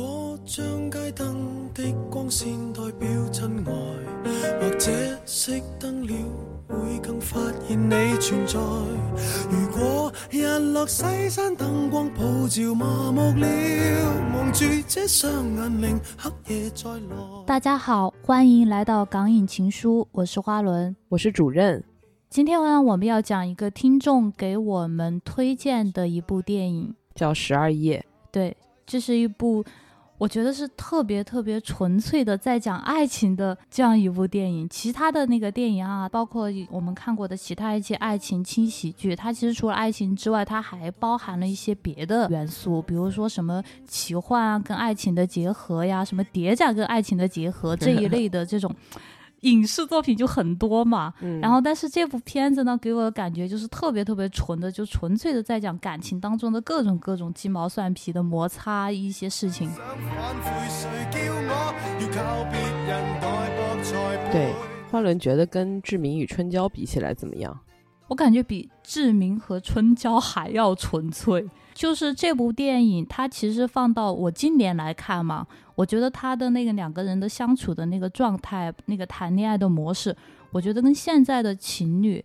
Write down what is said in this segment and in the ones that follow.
果将街灯的光线代表真爱，或者熄灯了会更发现你存在。如果日落西山灯光普照麻木了，望住这双眼令黑夜再来。大家好，欢迎来到港影情书，我是花轮。我是主任。今天呢，我们要讲一个听众给我们推荐的一部电影，叫《十二夜》。对，这是一部我觉得是特别特别纯粹的在讲爱情的这样一部电影。其他的那个电影啊，包括我们看过的其他一些爱情轻喜剧，它其实除了爱情之外，它还包含了一些别的元素，比如说什么奇幻啊，跟爱情的结合呀，什么谍战跟爱情的结合这一类的这种。影视作品就很多嘛，然后但是这部片子呢，给我的感觉就是特别特别纯的，就纯粹的在讲感情当中的各种各种鸡毛蒜皮的摩擦一些事情。对，花轮觉得跟《志明与春娇》比起来怎么样？我感觉比《志明》和《春娇》还要纯粹。就是这部电影，它其实放到我今年来看嘛，我觉得他的那个两个人的相处的那个状态，那个谈恋爱的模式，我觉得跟现在的情侣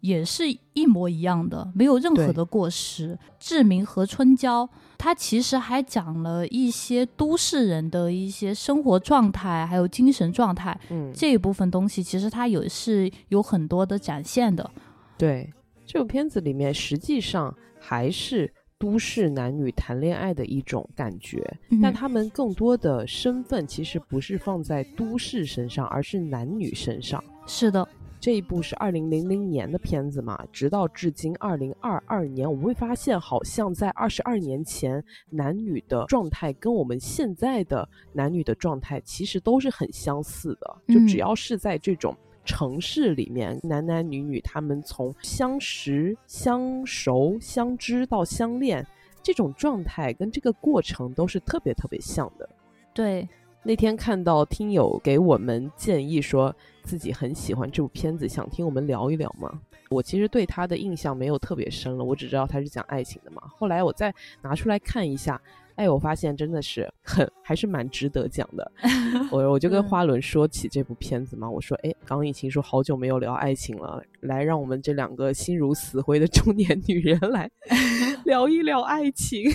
也是一模一样的，没有任何的过失。志明和春娇，他其实还讲了一些都市人的一些生活状态，还有精神状态，嗯，这一部分东西其实他有是有很多的展现的。对，这部片子里面实际上还是。都市男女谈恋爱的一种感觉，但他们更多的身份其实不是放在都市身上，而是男女身上。是的，这一部是二零零零年的片子嘛，直到至今二零二二年，我们会发现，好像在二十二年前，男女的状态跟我们现在的男女的状态其实都是很相似的，就只要是在这种。城市里面男男女女，他们从相识、相熟、相知到相恋，这种状态跟这个过程都是特别特别像的。对，那天看到听友给我们建议，说自己很喜欢这部片子，想听我们聊一聊嘛。我其实对他的印象没有特别深了，我只知道他是讲爱情的嘛。后来我再拿出来看一下。哎，我发现真的是很还是蛮值得讲的。我我就跟花轮说起这部片子嘛，我说，哎，刚疫情说好久没有聊爱情了，来让我们这两个心如死灰的中年女人来 聊一聊爱情。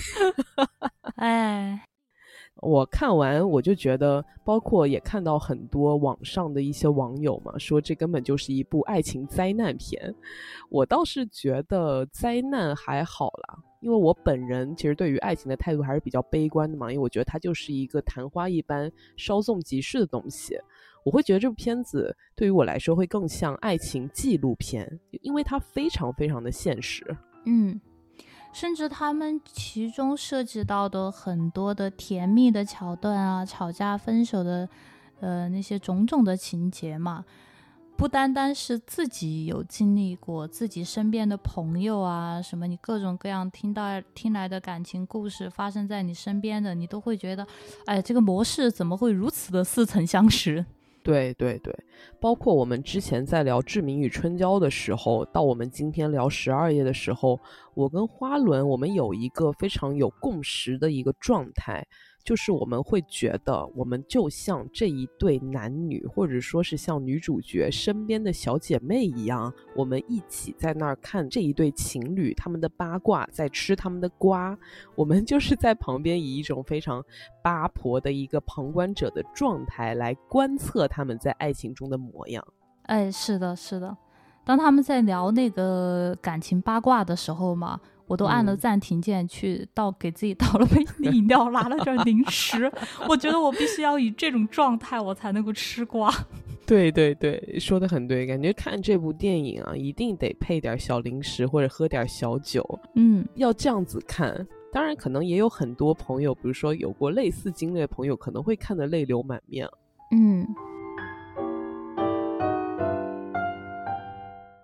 哎，我看完我就觉得，包括也看到很多网上的一些网友嘛，说这根本就是一部爱情灾难片。我倒是觉得灾难还好啦。因为我本人其实对于爱情的态度还是比较悲观的嘛，因为我觉得它就是一个昙花一般、稍纵即逝的东西。我会觉得这部片子对于我来说会更像爱情纪录片，因为它非常非常的现实。嗯，甚至他们其中涉及到的很多的甜蜜的桥段啊，吵架分手的，呃，那些种种的情节嘛。不单单是自己有经历过，自己身边的朋友啊，什么你各种各样听到听来的感情故事发生在你身边的，你都会觉得，哎，这个模式怎么会如此的似曾相识？对对对，包括我们之前在聊《志明与春娇》的时候，到我们今天聊《十二夜》的时候，我跟花轮我们有一个非常有共识的一个状态。就是我们会觉得，我们就像这一对男女，或者说是像女主角身边的小姐妹一样，我们一起在那儿看这一对情侣他们的八卦，在吃他们的瓜，我们就是在旁边以一种非常八婆的一个旁观者的状态来观测他们在爱情中的模样。哎，是的，是的，当他们在聊那个感情八卦的时候嘛。我都按了暂停键去倒给自己倒了杯 饮料，拿了点零食。我觉得我必须要以这种状态，我才能够吃瓜。对对对，说的很对，感觉看这部电影啊，一定得配点小零食或者喝点小酒。嗯，要这样子看。当然，可能也有很多朋友，比如说有过类似经历的朋友，可能会看得泪流满面。嗯，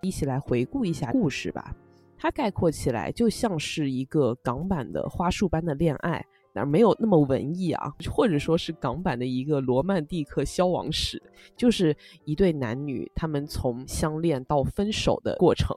一起来回顾一下故事吧。它概括起来就像是一个港版的花束般的恋爱，哪没有那么文艺啊，或者说是港版的一个罗曼蒂克消亡史，就是一对男女他们从相恋到分手的过程。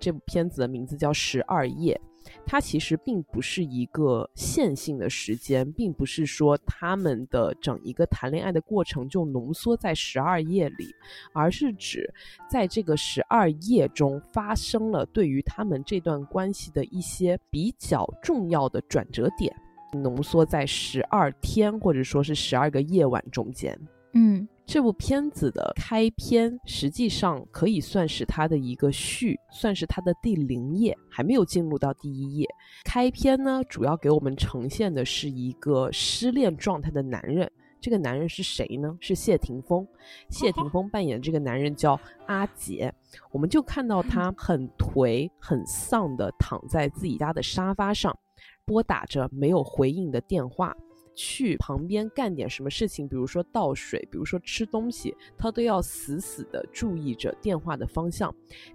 这部片子的名字叫《十二夜》，它其实并不是一个线性的时间，并不是说他们的整一个谈恋爱的过程就浓缩在十二页里，而是指在这个十二页中发生了对于他们这段关系的一些比较重要的转折点，浓缩在十二天或者说是十二个夜晚中间。嗯这部片子的开篇实际上可以算是它的一个序，算是它的第零页，还没有进入到第一页。开篇呢，主要给我们呈现的是一个失恋状态的男人。这个男人是谁呢？是谢霆锋。谢霆锋扮演的这个男人叫阿杰，我们就看到他 很颓、很丧的躺在自己家的沙发上，拨打着没有回应的电话。去旁边干点什么事情，比如说倒水，比如说吃东西，他都要死死的注意着电话的方向。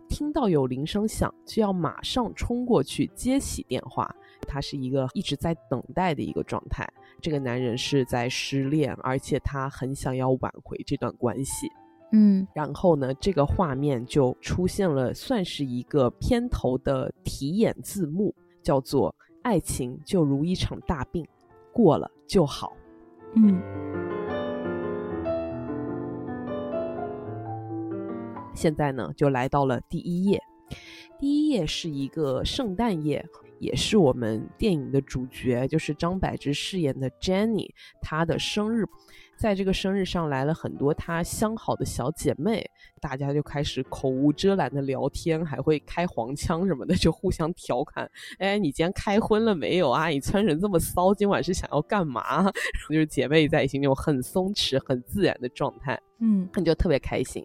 听到有铃声响，就要马上冲过去接起电话。他是一个一直在等待的一个状态。这个男人是在失恋，而且他很想要挽回这段关系。嗯然后呢，这个画面就出现了，算是一个片头的题眼字幕，叫做“爱情就如一场大病，过了就好”。嗯现在呢，就来到了第一页。第一页是一个圣诞夜，也是我们电影的主角，就是张柏芝饰演的 Jenny，她的生日。在这个生日上来了很多她相好的小姐妹，大家就开始口无遮拦的聊天，还会开黄腔什么的，就互相调侃：“哎，你今天开荤了没有啊？你穿成这么骚，今晚是想要干嘛？” 就是姐妹在一起那种很松弛、很自然的状态。嗯你就特别开心。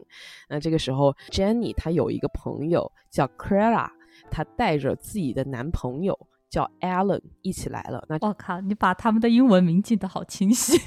那这个时候，Jenny 她有一个朋友叫 Clara，她带着自己的男朋友叫 Alan 一起来了。那我靠，你把他们的英文名记得好清晰。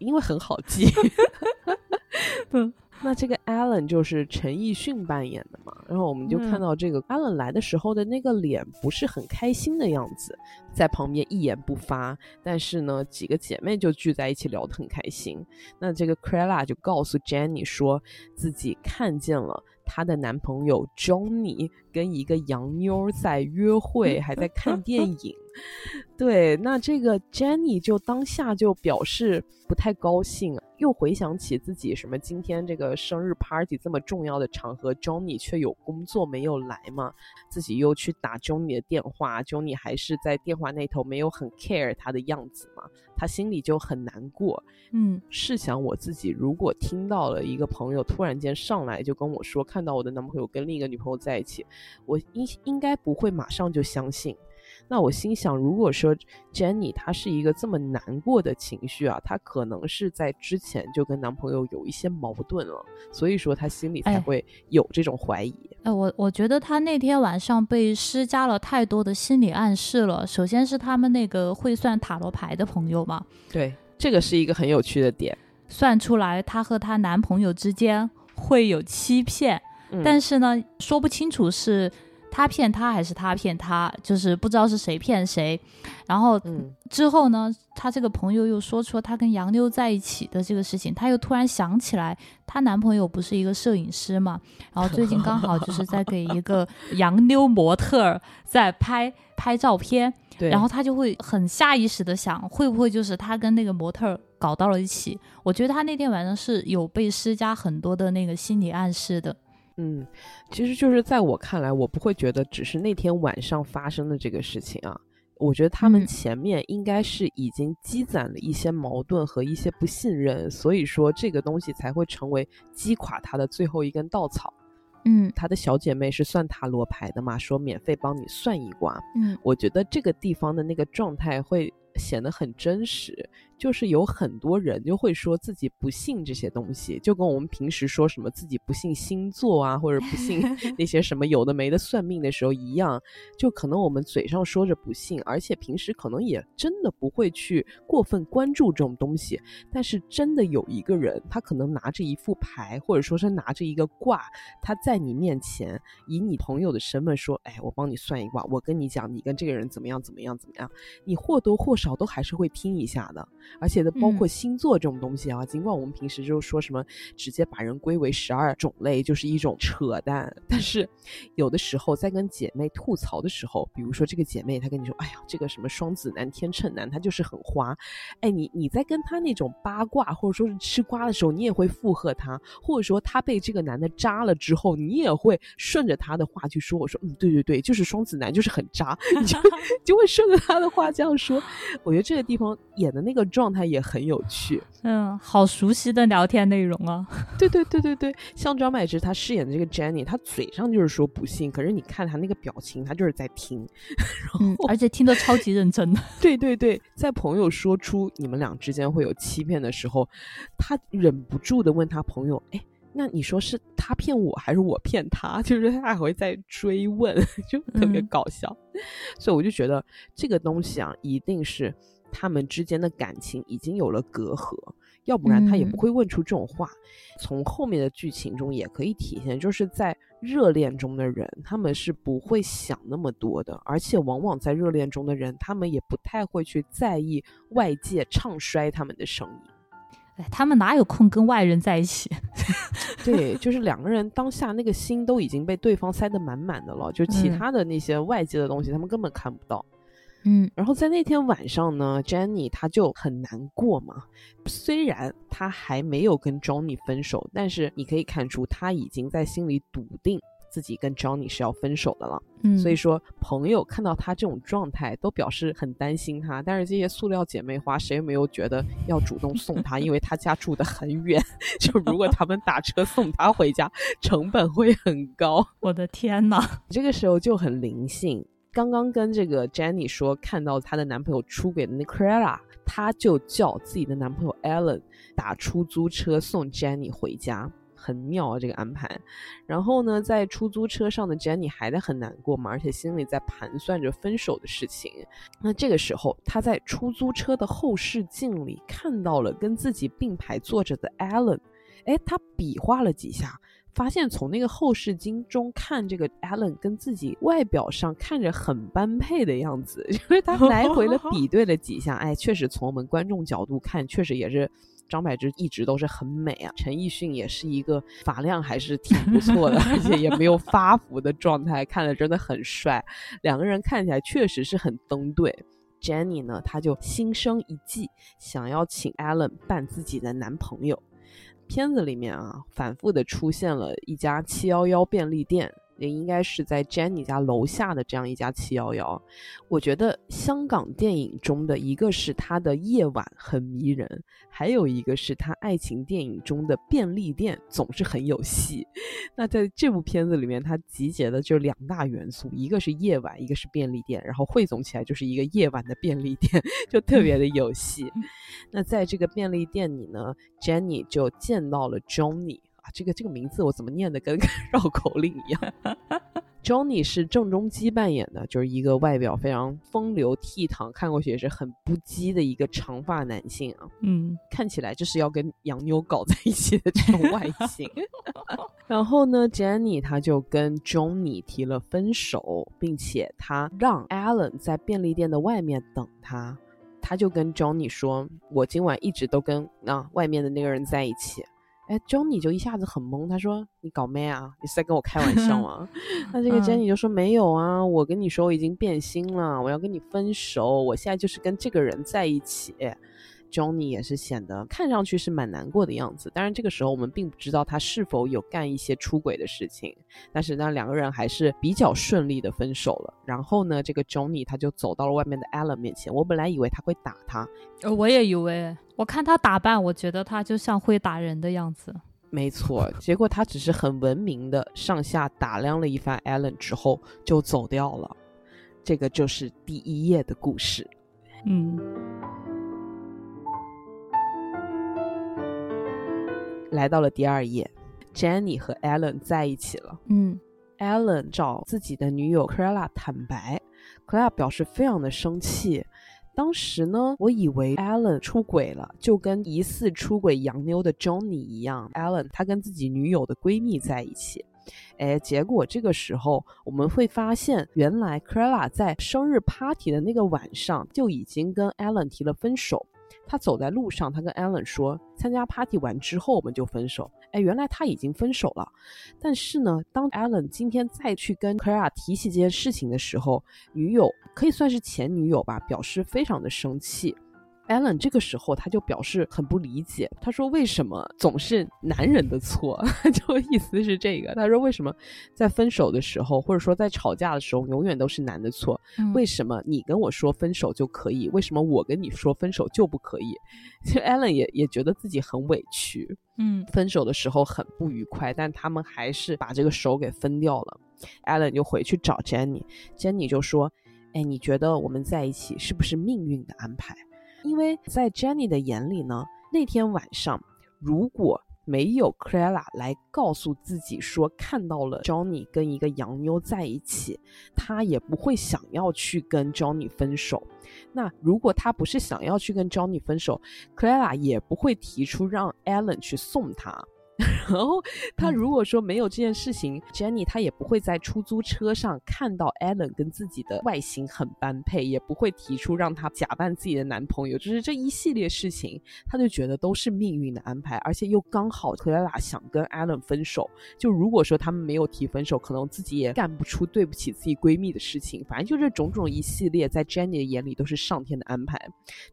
因为很好记。嗯那这个 Alan 就是陈奕迅扮演的嘛，然后我们就看到这个 Alan 来的时候的那个脸不是很开心的样子，在旁边一言不发。但是呢，几个姐妹就聚在一起聊得很开心。那这个 Crella 就告诉 Jenny 说自己看见了她的男朋友 Johnny 跟一个洋妞在约会，还在看电 影。对，那这个 Jenny 就当下就表示不太高兴，又回想起自己什么今天这个生日 party 这么重要的场合，Johnny 却有工作没有来嘛，自己又去打 Johnny 的电话，Johnny 还是在电话那头没有很 care 他的样子嘛，他心里就很难过。嗯试想我自己，如果听到了一个朋友突然间上来就跟我说，看到我的男朋友跟另一个女朋友在一起，我应应该不会马上就相信。那我心想，如果说 Jenny 她是一个这么难过的情绪啊，她可能是在之前就跟男朋友有一些矛盾了，所以说她心里才哎会有这种怀疑。哎，我我觉得她那天晚上被施加了太多的心理暗示了。首先是他们那个会算塔罗牌的朋友嘛，对，这个是一个很有趣的点。算出来她和她男朋友之间会有欺骗，嗯但是呢，说不清楚是他骗他还是他骗他，就是不知道是谁骗谁。然后嗯之后呢，她这个朋友又说出了她跟杨妞在一起的这个事情，她又突然想起来，她男朋友不是一个摄影师嘛，然后最近刚好就是在给一个 洋妞模特儿在拍拍照片，然后她就会很下意识的想，会不会就是她跟那个模特儿搞到了一起？我觉得她那天晚上是有被施加很多的那个心理暗示的。嗯，其实就是在我看来，我不会觉得只是那天晚上发生的这个事情啊。我觉得他们嗯前面应该是已经积攒了一些矛盾和一些不信任，所以说这个东西才会成为击垮他的最后一根稻草。嗯他的小姐妹是算塔罗牌的嘛，说免费帮你算一卦。嗯我觉得这个地方的那个状态会显得很真实，就是有很多人就会说自己不信这些东西，就跟我们平时说什么自己不信星座啊，或者不信 那些什么有的没的算命的时候一样，就可能我们嘴上说着不信，而且平时可能也真的不会去过分关注这种东西，但是真的有一个人，他可能拿着一副牌，或者说是拿着一个卦，他在你面前以你朋友的身份说：“哎，我帮你算一卦，我跟你讲，你跟这个人怎么样怎么样怎么样。”你或多或少都还是会听一下的。而且呢包括星座这种东西啊，尽管我们平时就说什么直接把人归为十二种类就是一种扯淡，但是有的时候在跟姐妹吐槽的时候，比如说这个姐妹她跟你说，哎呀，这个什么双子男、天秤男，他就是很花，哎，你你在跟他那种八卦或者说是吃瓜的时候，你也会附和他，或者说他被这个男的渣了之后，你也会顺着他的话去说，我说，嗯，对对对，就是双子男就是很渣，你就 就会顺着他的话这样说。我觉得这个地方演的那个状态也很有趣，嗯，好熟悉的聊天内容啊。对对对对对，像张柏芝她饰演的这个 Jenny，她嘴上就是说不信，可是你看她那个表情，她就是在听，嗯，而且听得超级认真的。对对对，在朋友说出你们俩之间会有欺骗的时候，她忍不住的问他朋友，哎。那你说是他骗我还是我骗他？就是他还会再追问，就特别搞笑。所以我就觉得这个东西啊，一定是他们之间的感情已经有了隔阂，要不然他也不会问出这种话。从后面的剧情中也可以体现，就是在热恋中的人，他们是不会想那么多的，而且往往在热恋中的人，他们也不太会去在意外界唱衰他们的声音。他们哪有空跟外人在一起？对，就是两个人当下那个心都已经被对方塞得满满的了，就其他的那些外界的东西，他们根本看不到。嗯，然后在那天晚上呢，Jenny 她就很难过嘛。虽然她还没有跟 Johnny 分手，但是你可以看出她已经在心里笃定。自己跟 Johnny 是要分手的了，嗯，所以说朋友看到她这种状态，都表示很担心她。但是这些塑料姐妹花，谁也没有觉得要主动送她，因为她家住的很远，就如果他们打车送她回家，成本会很高。我的天呐，这个时候就很灵性。刚刚跟这个 Jenny 说看到她的男朋友出轨的那 c r e l a 她就叫自己的男朋友 Alan 打出租车送 Jenny 回家。很妙啊，这个安排。然后呢，在出租车上的 Jenny 还在很难过嘛，而且心里在盘算着分手的事情。那这个时候，她在出租车的后视镜里看到了跟自己并排坐着的 Alan。哎，她比划了几下，发现从那个后视镜中看这个 Alan 跟自己外表上看着很般配的样子，因为他来回的比对了几下。哎，确实从我们观众角度看，确实也是。张柏芝一直都是很美啊，陈奕迅也是一个发量还是挺不错的，而且也没有发福的状态，看着真的很帅。两个人看起来确实是很登对。Jenny 呢，她就心生一计，想要请 Alan 扮自己的男朋友。片子里面啊，反复的出现了一家七幺幺便利店。也应该是在 Jenny 家楼下的这样一家七幺幺。我觉得香港电影中的一个是它的夜晚很迷人，还有一个是它爱情电影中的便利店总是很有戏。那在这部片子里面，它集结的就两大元素，一个是夜晚，一个是便利店，然后汇总起来就是一个夜晚的便利店，就特别的有戏。那在这个便利店里呢，Jenny 就见到了 Johnny。这个这个名字我怎么念的 跟绕口令一样？Johnny 是郑中基扮演的，就是一个外表非常风流倜傥，看过去也是很不羁的一个长发男性啊。嗯，看起来就是要跟洋妞搞在一起的这种外形。然后呢，Jenny 他就跟 Johnny 提了分手，并且他让 Alan 在便利店的外面等他。他就跟 Johnny 说：“我今晚一直都跟那外面的那个人在一起。”哎，Johnny 就一下子很懵，他说：“你搞咩啊？你是在跟我开玩笑吗？” 那这个 Jenny 就说：“没有啊，我跟你说我已经变心了，我要跟你分手，我现在就是跟这个人在一起。” Johnny 也是显得看上去是蛮难过的样子。当然，这个时候我们并不知道他是否有干一些出轨的事情。但是呢，两个人还是比较顺利的分手了。然后呢，这个 Johnny 他就走到了外面的 Alan 面前。我本来以为他会打他，呃，我也以为。我看他打扮，我觉得他就像会打人的样子。没错，结果他只是很文明的上下打量了一番 Alan 之后就走掉了。这个就是第一页的故事。嗯。来到了第二页，Jenny 和 Allen 在一起了。嗯，Allen 找自己的女友 Clara 坦白，Clara 表示非常的生气。当时呢，我以为 Allen 出轨了，就跟疑似出轨洋妞的 Johnny 一样，Allen 他跟自己女友的闺蜜在一起。哎，结果这个时候我们会发现，原来 Clara 在生日 party 的那个晚上就已经跟 Allen 提了分手。他走在路上，他跟 Allen 说，参加 party 完之后我们就分手。哎，原来他已经分手了。但是呢，当 Allen 今天再去跟 Clara 提起这件事情的时候，女友可以算是前女友吧，表示非常的生气。Allen 这个时候他就表示很不理解，他说：“为什么总是男人的错？” 就意思是这个。他说：“为什么在分手的时候，或者说在吵架的时候，永远都是男的错？为什么你跟我说分手就可以？为什么我跟你说分手就不可以？”就 Allen 也也觉得自己很委屈，嗯，分手的时候很不愉快，但他们还是把这个手给分掉了。Allen 就回去找 Jenny，Jenny 就说：“哎，你觉得我们在一起是不是命运的安排？”因为在 Jenny 的眼里呢，那天晚上如果没有 Clara 来告诉自己说看到了 Johnny 跟一个洋妞在一起，他也不会想要去跟 Johnny 分手。那如果他不是想要去跟 Johnny 分手，Clara 也不会提出让 Allen 去送他。然后他如果说没有这件事情，Jenny 他也不会在出租车上看到 Allen 跟自己的外形很般配，也不会提出让他假扮自己的男朋友。就是这一系列事情，他就觉得都是命运的安排，而且又刚好 Clara 想跟 Allen 分手。就如果说他们没有提分手，可能自己也干不出对不起自己闺蜜的事情。反正就这种种一系列，在 Jenny 的眼里都是上天的安排。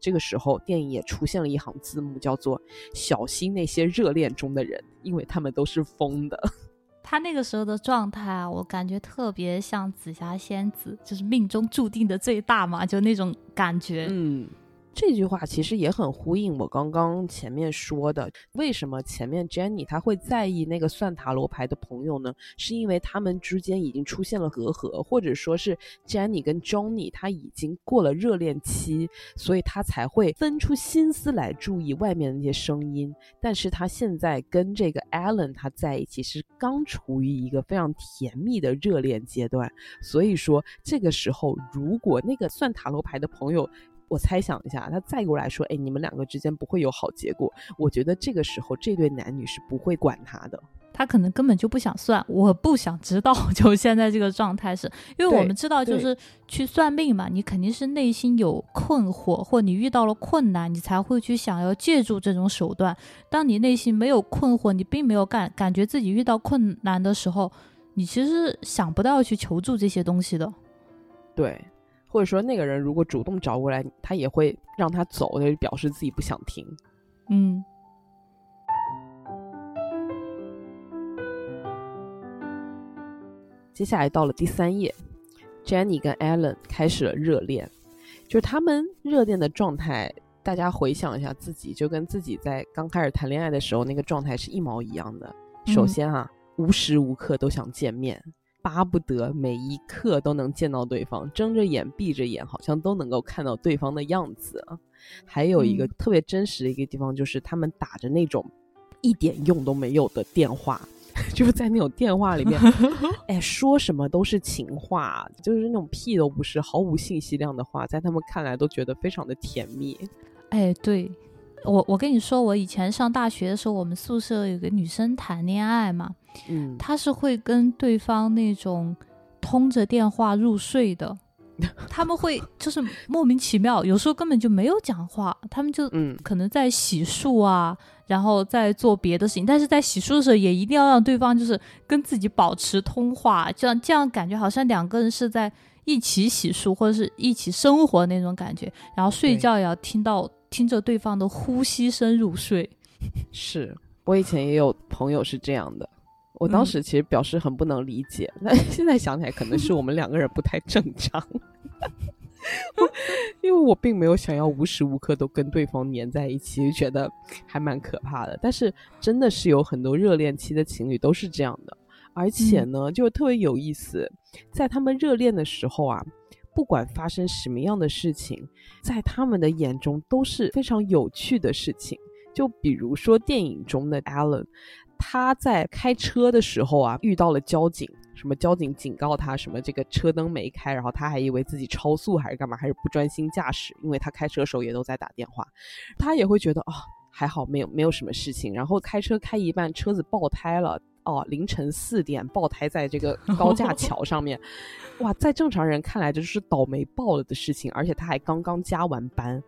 这个时候，电影也出现了一行字幕，叫做“小心那些热恋中的人”。因为他们都是疯的，他那个时候的状态啊，我感觉特别像紫霞仙子，就是命中注定的最大嘛，就那种感觉，嗯。这句话其实也很呼应我刚刚前面说的，为什么前面 Jenny 她会在意那个算塔罗牌的朋友呢？是因为他们之间已经出现了隔阂，或者说是 Jenny 跟 Johnny 他已经过了热恋期，所以他才会分出心思来注意外面的那些声音。但是他现在跟这个 Alan 他在一起是刚处于一个非常甜蜜的热恋阶段，所以说这个时候如果那个算塔罗牌的朋友。我猜想一下，他再过来说：“哎，你们两个之间不会有好结果。”我觉得这个时候这对男女是不会管他的，他可能根本就不想算，我不想知道。就现在这个状态是，因为我们知道，就是去算命嘛，你肯定是内心有困惑，或你遇到了困难，你才会去想要借助这种手段。当你内心没有困惑，你并没有感感觉自己遇到困难的时候，你其实想不到去求助这些东西的。对。或者说，那个人如果主动找过来，他也会让他走，就表示自己不想听。嗯。接下来到了第三页，Jenny 跟 Allen 开始了热恋，就是他们热恋的状态，大家回想一下自己，就跟自己在刚开始谈恋爱的时候那个状态是一毛一样的。首先啊，无时无刻都想见面。巴不得每一刻都能见到对方，睁着眼闭着眼，好像都能够看到对方的样子。还有一个特别真实的一个地方，就是他们打着那种一点用都没有的电话，就是在那种电话里面，哎，说什么都是情话，就是那种屁都不是，毫无信息量的话，在他们看来都觉得非常的甜蜜。哎，对。我我跟你说，我以前上大学的时候，我们宿舍有个女生谈恋爱嘛，嗯，她是会跟对方那种通着电话入睡的，他们会就是莫名其妙，有时候根本就没有讲话，他们就嗯。可能在洗漱啊，然后在做别的事情，但是在洗漱的时候也一定要让对方就是跟自己保持通话，这样这样感觉好像两个人是在一起洗漱或者是一起生活那种感觉，然后睡觉也要听到。听着对方的呼吸声入睡，是我以前也有朋友是这样的，我当时其实表示很不能理解，但 现在想起来可能是我们两个人不太正常，因为我并没有想要无时无刻都跟对方黏在一起，就觉得还蛮可怕的。但是真的是有很多热恋期的情侣都是这样的，而且呢，就特别有意思，在他们热恋的时候啊。不管发生什么样的事情，在他们的眼中都是非常有趣的事情。就比如说电影中的 Alan，他在开车的时候啊，遇到了交警，什么交警警告他什么这个车灯没开，然后他还以为自己超速还是干嘛，还是不专心驾驶，因为他开车的时候也都在打电话，他也会觉得哦还好没有没有什么事情，然后开车开一半车子爆胎了。哦，凌晨四点爆胎在这个 高架桥上面，哇，在正常人看来这是倒霉爆了的事情，而且他还刚刚加完班。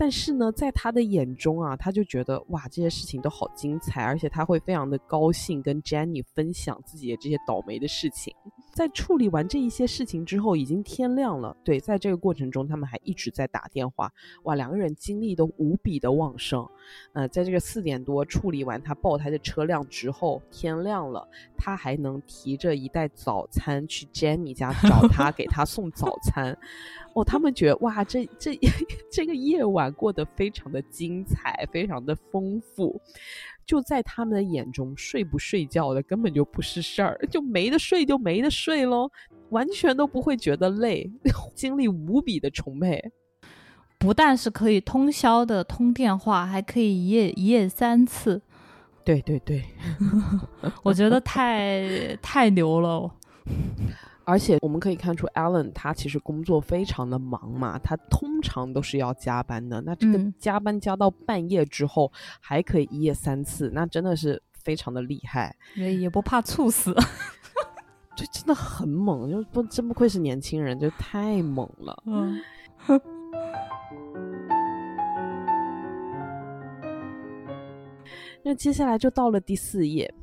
但是呢，在他的眼中啊，他就觉得哇，这些事情都好精彩，而且他会非常的高兴跟 Jenny 分享自己的这些倒霉的事情。在处理完这一些事情之后，已经天亮了。对，在这个过程中，他们还一直在打电话。哇，两个人精力都无比的旺盛。呃，在这个四点多处理完他爆胎的车辆之后，天亮了，他还能提着一袋早餐去 Jenny 家找 他，给他送早餐。哦，他们觉得哇，这这 这个夜晚过得非常的精彩，非常的丰富。就在他们的眼中，睡不睡觉的根本就不是事儿，就没得睡就没得睡喽，完全都不会觉得累，精力无比的充沛。不但是可以通宵的通电话，还可以一夜一夜三次。对对对，我觉得太太牛了。而且我们可以看出，Alan 他其实工作非常的忙嘛，他通常都是要加班的。那这个加班加到半夜之后，还可以一夜三次，那真的是非常的厉害，也也不怕猝死，这真的很猛，就不真不愧是年轻人，就太猛了。嗯。那接下来就到了第四页。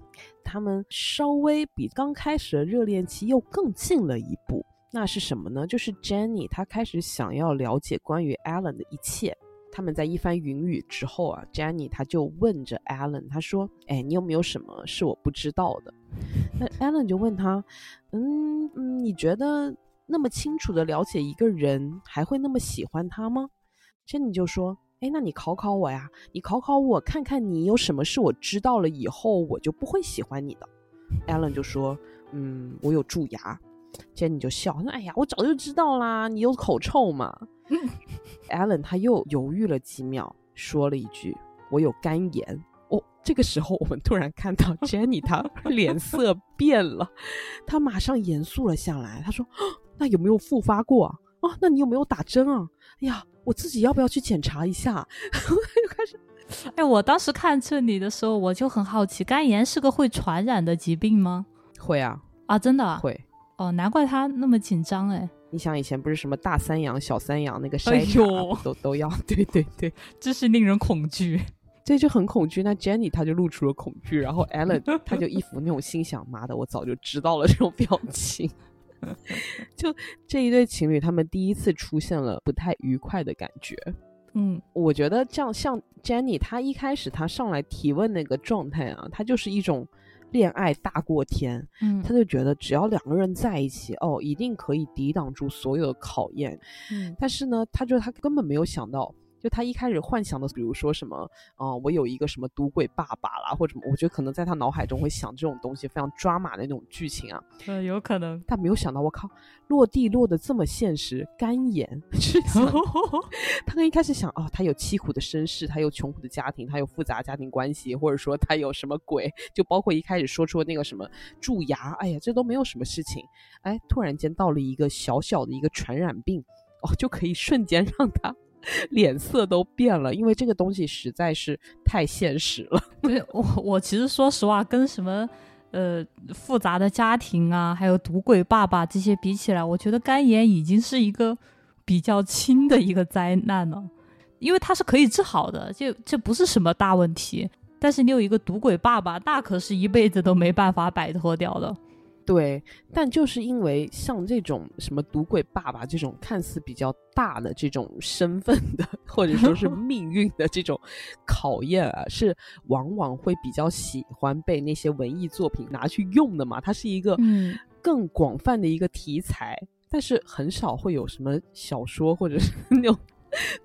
他们稍微比刚开始的热恋期又更近了一步，那是什么呢？就是 Jenny 她开始想要了解关于 Alan 的一切。他们在一番云雨之后啊，Jenny 她就问着 Alan，她说：“哎，你有没有什么是我不知道的？”那 Alan 就问他：“嗯嗯，你觉得那么清楚的了解一个人，还会那么喜欢他吗？”Jenny 就说。哎，那你考考我呀！你考考我，看看你有什么是我知道了以后我就不会喜欢你的。Allen 就说：“嗯，我有蛀牙。”Jenny 就笑说：“哎呀，我早就知道啦，你有口臭嘛。”Allen 他又犹豫了几秒，说了一句：“我有肝炎。”哦，这个时候我们突然看到 Jenny 她 脸色变了，她马上严肃了下来。她说：“ 那有没有复发过啊？啊，那你有没有打针啊？哎呀。”我自己要不要去检查一下？又开始，哎，我当时看这里的时候，我就很好奇，肝炎是个会传染的疾病吗？会啊，啊，真的会哦，难怪他那么紧张哎。你想以前不是什么大三阳、小三阳那个筛查都都要，对对对，真是令人恐惧，这就很恐惧。那 Jenny 她就露出了恐惧，然后 Alan 他就一副那种心想妈的，我早就知道了这种表情。就这一对情侣，他们第一次出现了不太愉快的感觉。嗯，我觉得这样像 Jenny，她一开始她上来提问那个状态啊，她就是一种恋爱大过天。嗯，她就觉得只要两个人在一起，哦，一定可以抵挡住所有的考验。嗯，但是呢，她就她根本没有想到。就他一开始幻想的，比如说什么，嗯，我有一个什么赌鬼爸爸啦，或者什么，我觉得可能在他脑海中会想这种东西，非常抓马的那种剧情啊。嗯，有可能。但没有想到，我靠，落地落的这么现实，肝炎。他跟一开始想，哦，他有凄苦的身世，他有穷苦的家庭，他有复杂家庭关系，或者说他有什么鬼，就包括一开始说出那个什么蛀牙，哎呀，这都没有什么事情。哎，突然间到了一个小小的一个传染病，哦，就可以瞬间让他。脸色都变了，因为这个东西实在是太现实了。对我，我其实说实话，跟什么呃复杂的家庭啊，还有赌鬼爸爸这些比起来，我觉得肝炎已经是一个比较轻的一个灾难了，因为它是可以治好的，这这不是什么大问题。但是你有一个赌鬼爸爸，那可是一辈子都没办法摆脱掉的。对，但就是因为像这种什么赌鬼爸爸这种看似比较大的这种身份的，或者说是 命运的这种考验啊，是往往会比较喜欢被那些文艺作品拿去用的嘛。它是一个更广泛的一个题材，但是很少会有什么小说或者是 那种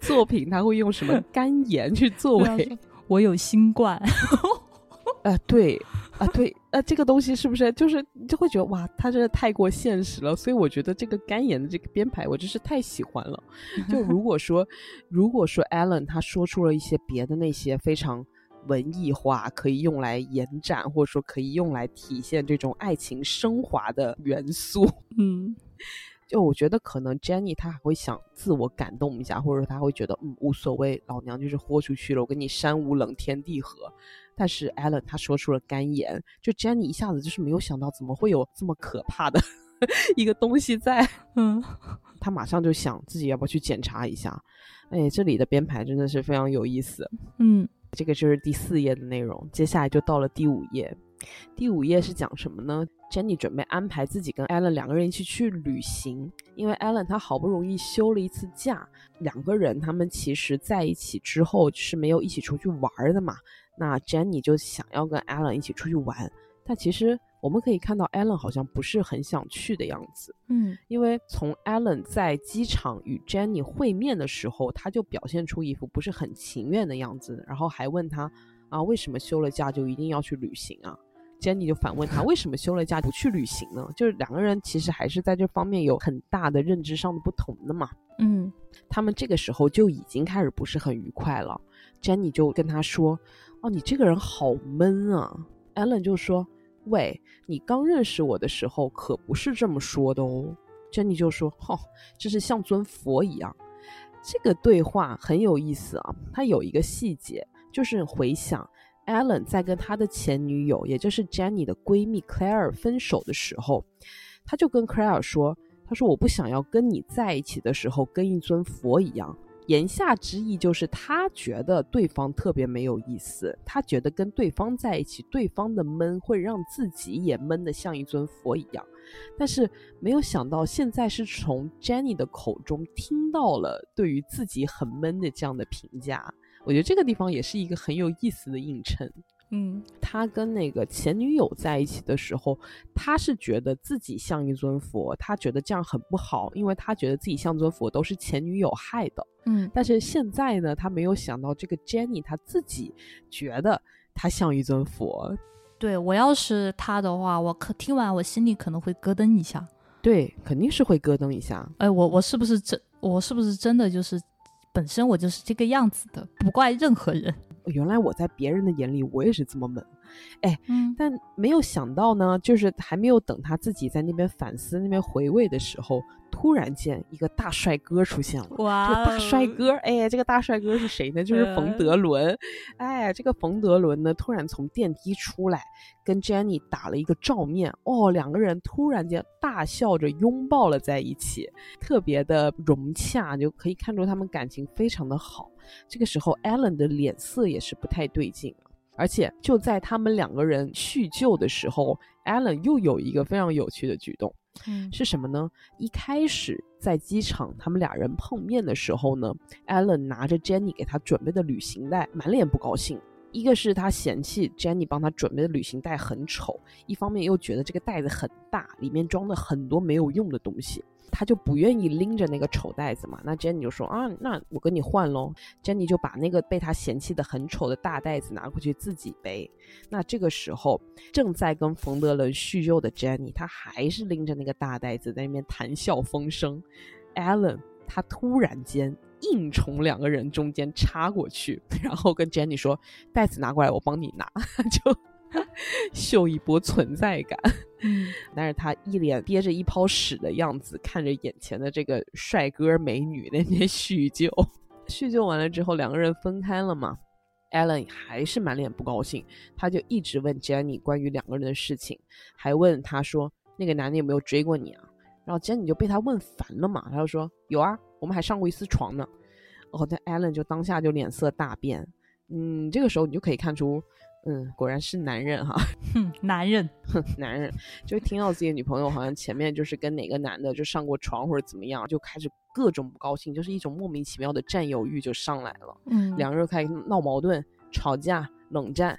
作品，他会用什么 肝炎去作为我有新冠。呃，对，啊，对，呃，这个东西是不是就是你就会觉得哇，它真的太过现实了？所以我觉得这个肝炎的这个编排，我真是太喜欢了。就如果说，如果说 Alan 他说出了一些别的那些非常文艺化，可以用来延展，或者说可以用来体现这种爱情升华的元素，嗯，就我觉得可能 Jenny 她还会想自我感动一下，或者说她会觉得嗯无所谓，老娘就是豁出去了，我跟你山无冷天地合。但是 Alan 他说出了肝炎，就 Jenny 一下子就是没有想到怎么会有这么可怕的 一个东西在。嗯，他马上就想自己要不要去检查一下。哎，这里的编排真的是非常有意思。嗯，这个就是第四页的内容，接下来就到了第五页。第五页是讲什么呢？Jenny 准备安排自己跟 Allen 两个人一起去旅行，因为 Allen 他好不容易休了一次假，两个人他们其实在一起之后是没有一起出去玩的嘛。那 Jenny 就想要跟 Allen 一起出去玩，但其实我们可以看到 Allen 好像不是很想去的样子。嗯，因为从 Allen 在机场与 Jenny 会面的时候，他就表现出一副不是很情愿的样子，然后还问他啊，为什么休了假就一定要去旅行啊？Jenny 就反问他，为什么休了假不去旅行呢？就是两个人其实还是在这方面有很大的认知上的不同的嘛。嗯，他们这个时候就已经开始不是很愉快了。Jenny 就跟他说。哦，你这个人好闷啊！Allen 就说：“喂，你刚认识我的时候可不是这么说的哦。”Jenny 就说：“哦，这是像尊佛一样。”这个对话很有意思啊。他有一个细节，就是回想 Allen 在跟他的前女友，也就是 Jenny 的闺蜜 Claire 分手的时候，他就跟 Claire 说：“他说我不想要跟你在一起的时候跟一尊佛一样。”言下之意就是他觉得对方特别没有意思，他觉得跟对方在一起，对方的闷会让自己也闷得像一尊佛一样。但是没有想到，现在是从 Jenny 的口中听到了对于自己很闷的这样的评价。我觉得这个地方也是一个很有意思的映衬。嗯，他跟那个前女友在一起的时候，他是觉得自己像一尊佛，他觉得这样很不好，因为他觉得自己像尊佛都是前女友害的。嗯，但是现在呢，他没有想到这个 Jenny，他自己觉得他像一尊佛。对我要是他的话，我可听完我心里可能会咯噔一下。对，肯定是会咯噔一下。哎，我我是不是真？我是不是真的就是本身我就是这个样子的？不怪任何人。原来我在别人的眼里，我也是这么猛，哎，嗯，但没有想到呢，就是还没有等他自己在那边反思、那边回味的时候，突然间一个大帅哥出现了。哇，这个大帅哥，哎，这个大帅哥是谁呢？就是冯德伦。哎，这个冯德伦呢，突然从电梯出来，跟 Jenny 打了一个照面。哦，两个人突然间大笑着拥抱了在一起，特别的融洽，就可以看出他们感情非常的好。这个时候，Allen 的脸色也是不太对劲啊。而且就在他们两个人叙旧的时候，Allen 又有一个非常有趣的举动，嗯，是什么呢？一开始在机场他们俩人碰面的时候呢，Allen 拿着 Jenny 给他准备的旅行袋，满脸不高兴。一个是他嫌弃 Jenny 帮他准备的旅行袋很丑，一方面又觉得这个袋子很大，里面装了很多没有用的东西。他就不愿意拎着那个丑袋子嘛，那 Jenny 就说啊，那我跟你换喽。Jenny 就把那个被他嫌弃的很丑的大袋子拿过去自己背。那这个时候正在跟冯德伦叙旧的 Jenny，他还是拎着那个大袋子在那边谈笑风生。Allen 他突然间硬从两个人中间插过去，然后跟 Jenny 说：“袋子拿过来，我帮你拿。” 就。秀一波存在感，但是他一脸憋着一泡屎的样子，看着眼前的这个帅哥美女那边叙旧。叙旧完了之后，两个人分开了嘛？Allen 还是满脸不高兴，他就一直问 Jenny 关于两个人的事情，还问他说那个男的有没有追过你啊？然后 Jenny 就被他问烦了嘛，他就说有啊，我们还上过一次床呢。哦，那 Allen 就当下就脸色大变。嗯，这个时候你就可以看出。嗯，果然是男人哈，哼，男人，哼，男人，就听到自己的女朋友好像前面就是跟哪个男的就上过床或者怎么样，就开始各种不高兴，就是一种莫名其妙的占有欲就上来了。嗯，两个人开始闹矛盾、吵架、冷战，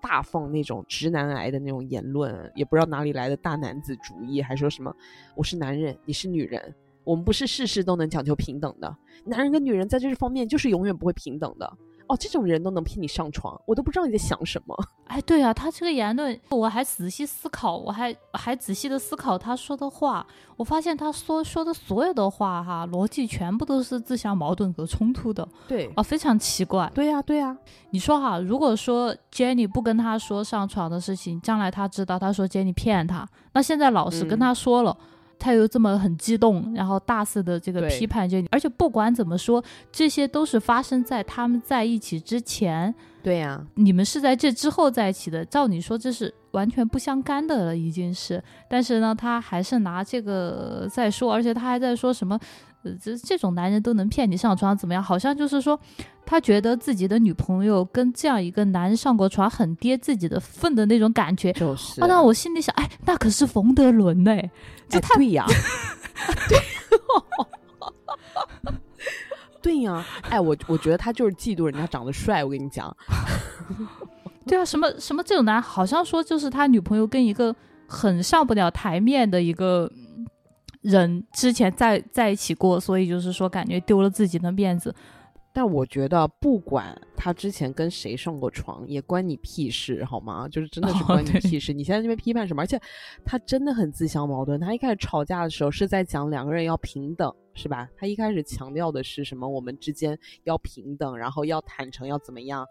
大放那种直男癌的那种言论，也不知道哪里来的大男子主义，还说什么我是男人，你是女人，我们不是事事都能讲究平等的，男人跟女人在这方面就是永远不会平等的。哦，这种人都能骗你上床，我都不知道你在想什么。哎，对啊，他这个言论，我还仔细思考，我还还仔细的思考他说的话，我发现他说说的所有的话，哈，逻辑全部都是自相矛盾和冲突的。对，哦，非常奇怪。对呀，对呀。你说哈，如果说 Jenny 不跟他说上床的事情，将来他知道他说 Jenny 骗他，那现在老实跟他说了，他又这么很激动，然后大肆的这个批判这，而且不管怎么说，这些都是发生在他们在一起之前，对呀、你们是在这之后在一起的，照你说这是完全不相干的了，已经是。但是呢，他还是拿这个在说，而且他还在说什么，呃，这这种男人都能骗你上床怎么样？好像就是说，他觉得自己的女朋友跟这样一个男人上过床，很跌自己的份的那种感觉。就是啊，那我心里想，哎，那可是冯德伦呢、这哎太对呀，对，对呀，哎，我我觉得他就是嫉妒人家长得帅，我跟你讲，对啊，什么什么这种男，好像说就是他女朋友跟一个很上不了台面的一个人之前在在一起过，所以就是说感觉丢了自己的面子。但我觉得不管他之前跟谁上过床，也关你屁事，好吗？就是真的是哦关你屁事。你现在这边批判什么？而且他真的很自相矛盾。他一开始吵架的时候是在讲两个人要平等，是吧？他一开始强调的是什么？我们之间要平等，然后要坦诚，要怎么样？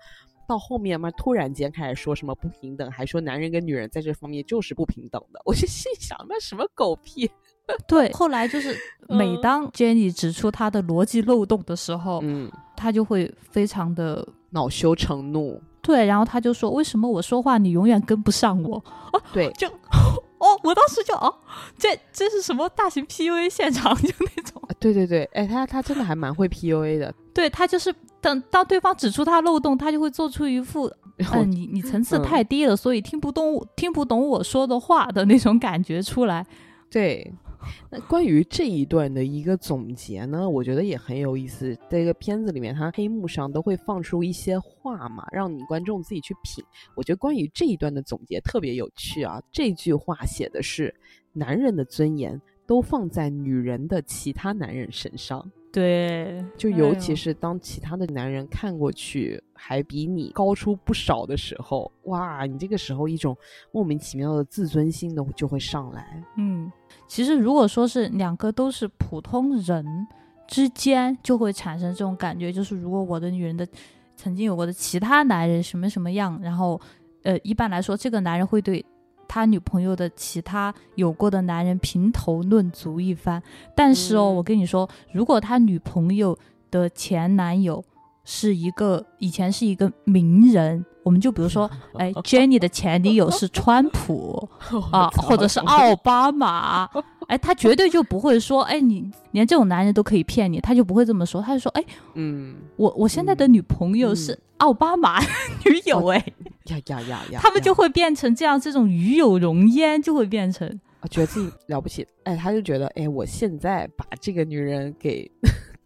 到后面嘛，突然间开始说什么不平等，还说男人跟女人在这方面就是不平等的。我就心想，那什么狗屁？对，后来就是每嗯当 Jenny 指出他的逻辑漏洞的时候，嗯，他就会非常的恼羞成怒。对，然后他就说：“为什么我说话你永远跟不上我哦对，？” 就 哦，我当时就哦，这这是什么大型 PUA 现场？就那种。啊对对对，哎，他他真的还蛮会 PUA 的。对他就是等当对方指出他漏洞，他就会做出一副嗯、你你层次嗯太低了，所以听不懂听不懂我说的话的那种感觉出来。对，那关于这一段的一个总结呢，我觉得也很有意思。这个片子里面，它黑幕上都会放出一些话嘛，让你观众自己去品。我觉得关于这一段的总结特别有趣啊。这句话写的是：男人的尊严都放在女人的其他男人身上。对，就尤其是当其他的男人看过去还比你高出不少的时候，哇，你这个时候一种莫名其妙的自尊心的就会上来。嗯，其实如果说是两个都是普通人之间，就会产生这种感觉，就是如果我的女人的曾经有过的其他男人什么什么样，然后呃，一般来说，这个男人会对他女朋友的其他有过的男人评头论足一番。但是哦，嗯我跟你说，如果他女朋友的前男友是一个以前是一个名人，我们就比如说，哎，Jenny 的前女友是川普。啊，或者是奥巴马，哎，他绝对就不会说，哎，你连这种男人都可以骗你，他就不会这么说，他就说，哎，嗯，我我现在的女朋友是奥巴马女友，哎，呀呀呀呀，他们就会变成这样，这种与有荣焉就会变成，啊觉得自己了不起，哎，他就觉得，哎，我现在把这个女人给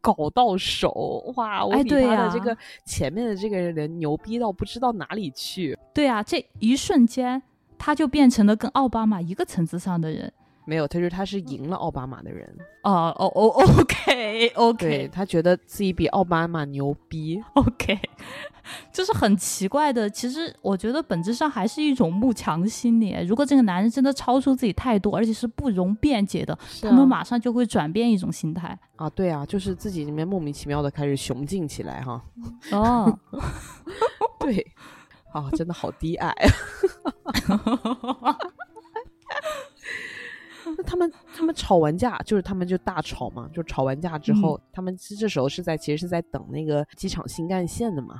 搞到手，哇，我比他的呀这个前面的这个人牛逼到不知道哪里去。对啊，这一瞬间他就变成了跟奥巴马一个层次上的人。没有，他就是他是赢了奥巴马的人，哦哦哦，OK OK，他觉得自己比奥巴马牛逼。OK，就是很奇怪的。其实我觉得本质上还是一种慕强心理。如果这个男人真的超出自己太多，而且是不容辩解的，是他们啊马上就会转变一种心态。啊，对啊，就是自己里面莫名其妙的开始雄竞起来哈。哦，对，啊，真的好低矮。那他们吵完架，就是他们就大吵嘛，就吵完架之后，他们这时候是在其实是在等那个机场新干线的嘛。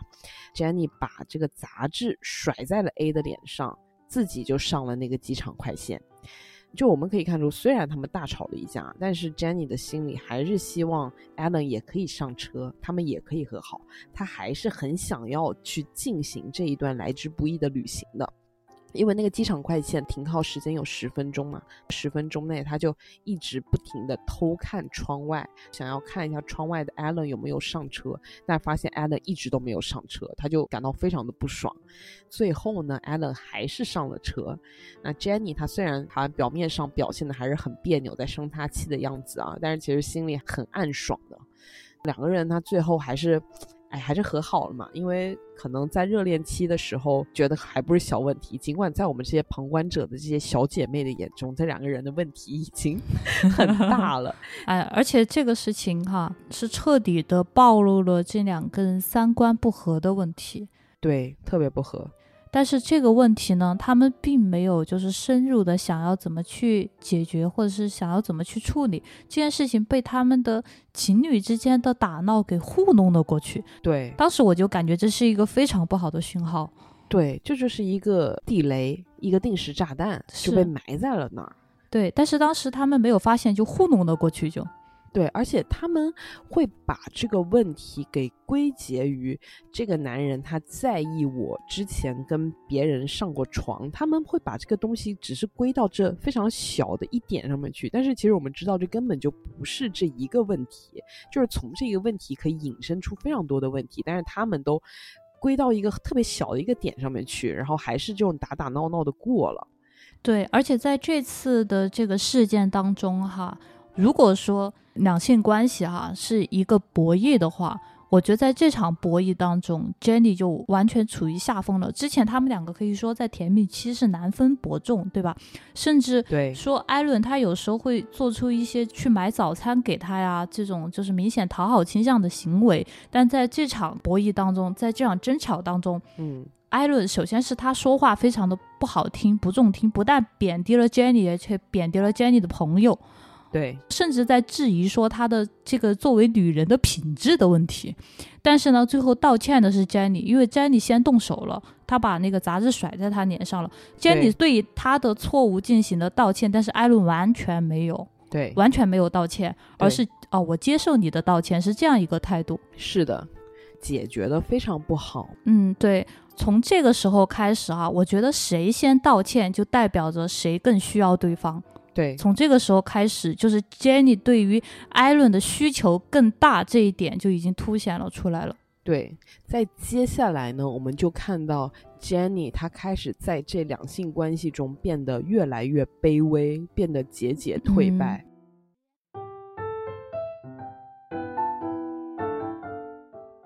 Jenny 把这个杂志甩在了 A 的脸上，自己就上了那个机场快线。就我们可以看出，虽然他们大吵了一架，但是 Jenny 的心里还是希望 Alan 也可以上车，他们也可以和好。他还是很想要去进行这一段来之不易的旅行的。因为那个机场快线停靠时间有十分钟嘛，十分钟内他就一直不停的偷看窗外，想要看一下窗外的 Alan 有没有上车，但发现 Alan 一直都没有上车，他就感到非常的不爽。最后呢，Alan 还是上了车。那 Jenny 她虽然好像表面上表现的还是很别扭，在生他气的样子啊，但是其实心里很暗爽的。两个人他最后还是。哎，还是和好了嘛，因为可能在热恋期的时候，觉得还不是小问题。尽管在我们这些旁观者的这些小姐妹的眼中，这两个人的问题已经 很大了。哎，而且这个事情哈，是彻底的暴露了这两个人三观不合的问题。对，特别不合。但是这个问题呢，他们并没有就是深入的想要怎么去解决，或者是想要怎么去处理这件事情，被他们的情侣之间的打闹给糊弄了过去。对当时我就感觉这是一个非常不好的讯号。对，这就是一个地雷，一个定时炸弹，就是被埋在了那儿。对，但是当时他们没有发现，就糊弄了过去就。对，而且他们会把这个问题给归结于这个男人他在意我之前跟别人上过床，他们会把这个东西只是归到这非常小的一点上面去。但是其实我们知道，这根本就不是这一个问题，就是从这个问题可以引申出非常多的问题，但是他们都归到一个特别小的一个点上面去，然后还是这种打打闹闹的过了。对，而且在这次的这个事件当中，哈，如果说两性关系哈是一个博弈的话，我觉得在这场博弈当中，Jenny 就完全处于下风了。之前他们两个可以说在甜蜜期是难分伯仲，对吧？甚至对说艾伦他有时候会做出一些去买早餐给他呀这种就是明显讨好倾向的行为，但在这场博弈当中，在这场争吵当中，嗯，艾伦首先是他说话非常的不好听、不中听，不但贬低了 Jenny，而且贬低了 Jenny 的朋友。对，甚至在质疑说她的这个作为女人的品质的问题，但是呢，最后道歉的是 Jenny，因为 Jenny 先动手了，她把那个杂志甩在她脸上了。Jenny 对他的错误进行了道歉，但是艾伦完全没有，对，完全没有道歉，而是哦，我接受你的道歉，是这样一个态度。是的，解决的非常不好。嗯，对，从这个时候开始啊，我觉得谁先道歉，就代表着谁更需要对方。对，从这个时候开始，就是 Jenny 对于艾伦的需求更大这一点就已经凸显了出来了。对，在接下来呢，我们就看到 Jenny 她开始在这两性关系中变得越来越卑微，变得节节退败。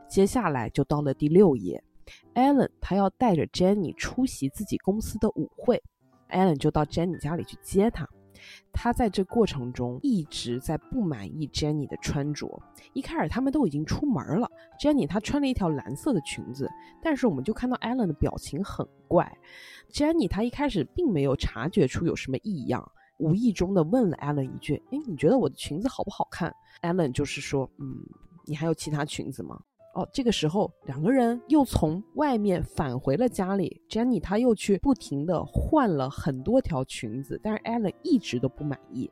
接下来就到了第六页，Allen 他要带着 Jenny 出席自己公司的舞会，Allen 就到 Jenny 家里去接她。他在这过程中一直在不满意 Jenny 的穿着。一开始他们都已经出门了，Jenny 她穿了一条蓝色的裙子，但是我们就看到 Allen 的表情很怪。Jenny 她一开始并没有察觉出有什么异样，无意中的问了 Allen 一句：“哎，你觉得我的裙子好不好看？”Allen 就是说：“嗯，你还有其他裙子吗？”哦，这个时候两个人又从外面返回了家里。Jenny 她又去不停的换了很多条裙子，但是 Allen 一直都不满意，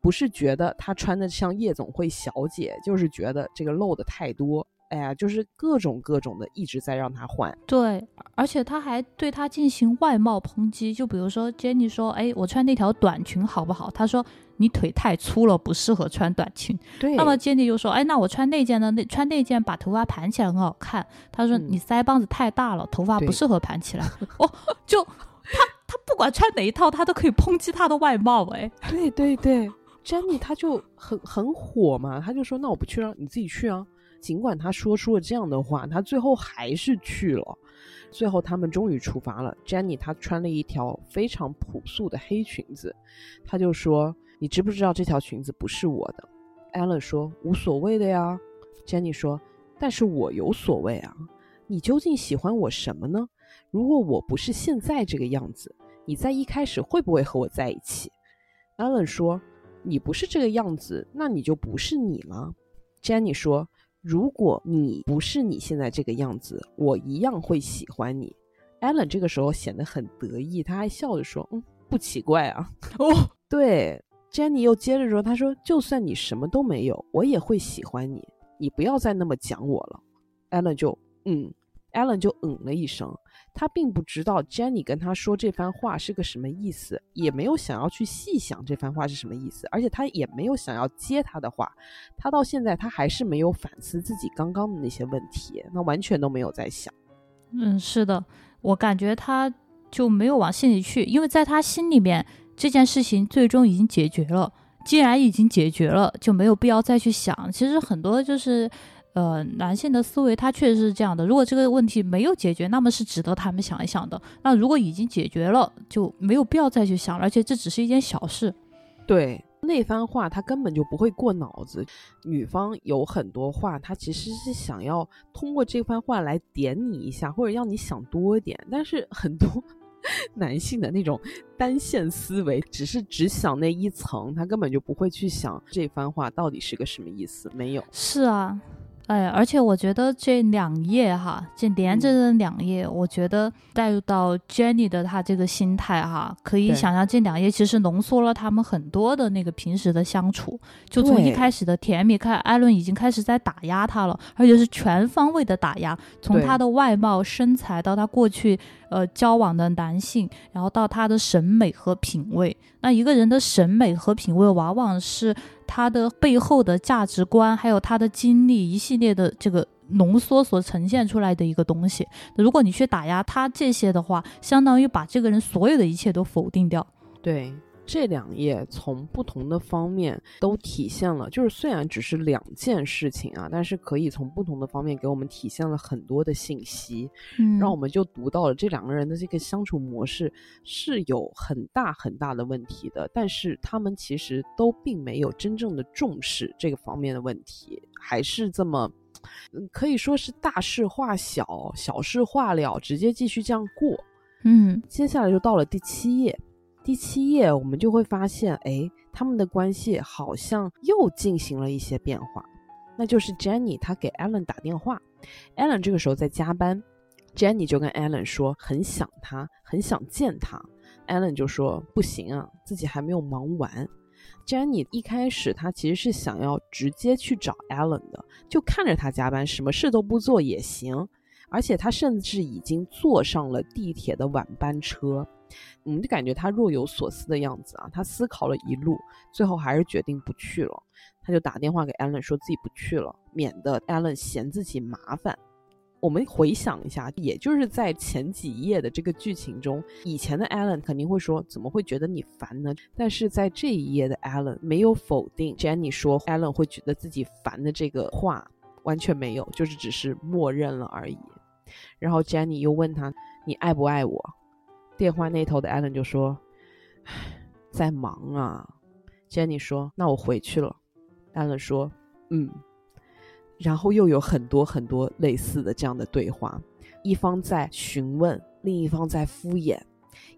不是觉得她穿的像夜总会小姐，就是觉得这个露的太多。哎呀，就是各种各种的一直在让他换。对，而且他还对他进行外貌抨击，就比如说 Jenny 说：“哎，我穿那条短裙好不好？”他说：“你腿太粗了，不适合穿短裙。”对，那么 Jenny 就说：“哎，那我穿那件呢？那穿那件把头发盘起来很好看。”他说：“嗯你腮帮子太大了，头发不适合盘起来。”哦，就他他不管穿哪一套，他都可以抨击他的外貌。哎，对对对，Jenny 他就很很火嘛，他就说：“那我不去啊，你自己去啊。”尽管他说出了这样的话，他最后还是去了。最后他们终于出发了。Jenny 她穿了一条非常朴素的黑裙子，她就说：“你知不知道这条裙子不是我的？”Allen 说：“无所谓的呀。”Jenny 说：“但是我有所谓啊。你究竟喜欢我什么呢？如果我不是现在这个样子，你在一开始会不会和我在一起？”Allen 说：“你不是这个样子，那你就不是你了。”Jenny 说：“如果你不是你现在这个样子，我一样会喜欢你。”Allen 这个时候显得很得意，他还笑着说：“嗯，不奇怪啊。”哦，对，Jenny 又接着说：“他说，就算你什么都没有，我也会喜欢你。你不要再那么讲我了。”Allen 就嗯，Allen 就嗯了一声。他并不知道 Jenny 跟他说这番话是个什么意思，也没有想要去细想这番话是什么意思，而且他也没有想要接他的话。他到现在他还是没有反思自己刚刚的那些问题，那完全都没有在想。嗯，是的，我感觉他就没有往心里去，因为在他心里面这件事情最终已经解决了。既然已经解决了，就没有必要再去想。其实很多就是，呃，男性的思维他确实是这样的。如果这个问题没有解决，那么是值得他们想一想的。那如果已经解决了，就没有必要再去想了，而且这只是一件小事。对那番话他根本就不会过脑子。女方有很多话，她其实是想要通过这番话来点你一下，或者让你想多一点。但是很多 男性的那种单线思维，只是只想那一层，他根本就不会去想这番话到底是个什么意思。没有，是啊。哎，而且我觉得这两页哈，这连着的两页，我觉得带入到 Jenny 的她这个心态哈，可以想象这两页其实浓缩了他们很多的那个平时的相处，就从一开始的甜蜜，看艾伦已经开始在打压他了，而且是全方位的打压，从他的外貌、身材到他过去呃交往的男性，然后到他的审美和品味。那一个人的审美和品味，往往是。他的背后的价值观，还有他的经历，一系列的这个浓缩所呈现出来的一个东西。如果你去打压他这些的话，相当于把这个人所有的一切都否定掉。对。这两页从不同的方面都体现了，就是虽然只是两件事情啊，但是可以从不同的方面给我们体现了很多的信息，嗯，让我们就读到了这两个人的这个相处模式是有很大很大的问题的，但是他们其实都并没有真正的重视这个方面的问题，还是这么，可以说是大事化小，小事化了，直接继续这样过，嗯，接下来就到了第七页。第七页，我们就会发现，哎，他们的关系好像又进行了一些变化。那就是 Jenny 她给 Alan 打电话，Alan 这个时候在加班，Jenny 就跟 Alan 说很想他，很想见他。Alan 就说不行啊，自己还没有忙完。Jenny 一开始她其实是想要直接去找 Alan 的，就看着他加班，什么事都不做也行。而且他甚至已经坐上了地铁的晚班车。我们就感觉他若有所思的样子啊，他思考了一路，最后还是决定不去了。他就打电话给 Allen 说自己不去了，免得 Allen 嫌自己麻烦。我们回想一下，也就是在前几页的这个剧情中，以前的 Allen 肯定会说怎么会觉得你烦呢？但是在这一页的 Allen 没有否定 Jenny 说 Allen 会觉得自己烦的这个话，完全没有，就是只是默认了而已。然后 Jenny 又问他：“你爱不爱我？”电话那头的 Allen 就说：“在忙啊。”Jenny 说：“那我回去了。”Allen 说：“嗯。”然后又有很多很多类似的这样的对话，一方在询问，另一方在敷衍，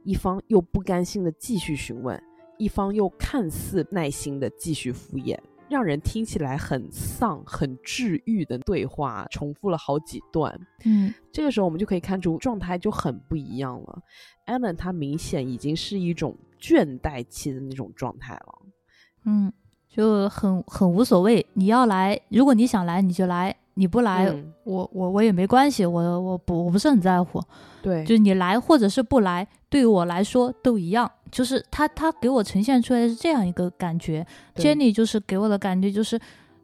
一方又不甘心的继续询问，一方又看似耐心的继续敷衍。让人听起来很丧、很治愈的对话，重复了好几段。嗯，这个时候我们就可以看出状态就很不一样了。Allen 他明显已经是一种倦怠期的那种状态了。嗯，就很很无所谓，你要来，如果你想来你就来，你不来我我我也没关系，我我不我不是很在乎。对，就是你来或者是不来，对于我来说都一样。就是他，他给我呈现出来的是这样一个感觉。Jenny 就是给我的感觉就是，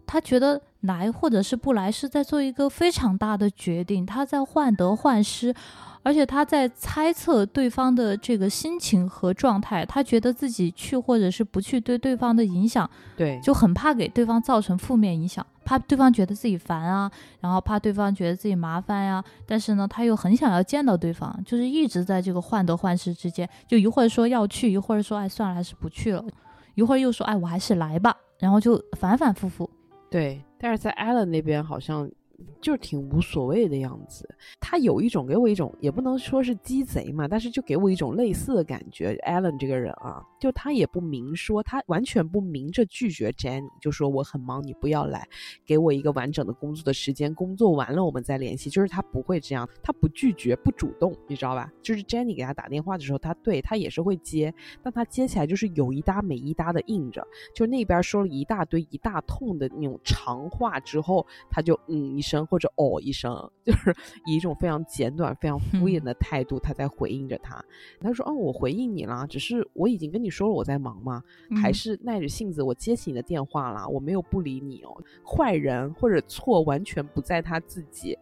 他觉得来或者是不来是在做一个非常大的决定，他在患得患失。而且他在猜测对方的这个心情和状态，他觉得自己去或者是不去对对方的影响，对，就很怕给对方造成负面影响，怕对方觉得自己烦啊，然后怕对方觉得自己麻烦呀。但是呢，他又很想要见到对方，就是一直在这个患得患失之间，就一会儿说要去，一会儿说哎算了还是不去了，一会儿又说哎我还是来吧，然后就反反复复。对，但是在 Allen 那边好像。就是挺无所谓的样子，他有一种给我一种，也不能说是鸡贼嘛，但是就给我一种类似的感觉。Allen 这个人啊，就他也不明说，他完全不明着拒绝 Jenny，就说我很忙，你不要来，给我一个完整的工作的时间，工作完了我们再联系。就是他不会这样，他不拒绝，不主动，你知道吧？就是 Jenny 给他打电话的时候，他对他也是会接，但他接起来就是有一搭没一搭的应着，就那边说了一大堆一大通的那种长话之后，他就嗯一。声或者哦一声，就是 以一种非常简短、非常敷衍的态度，他在回应着他。他说：“哦，我回应你啦，只是我已经跟你说了我在忙嘛，还是耐着性子我接起你的电话了，我没有不理你哦。坏人或者错完全不在他自己，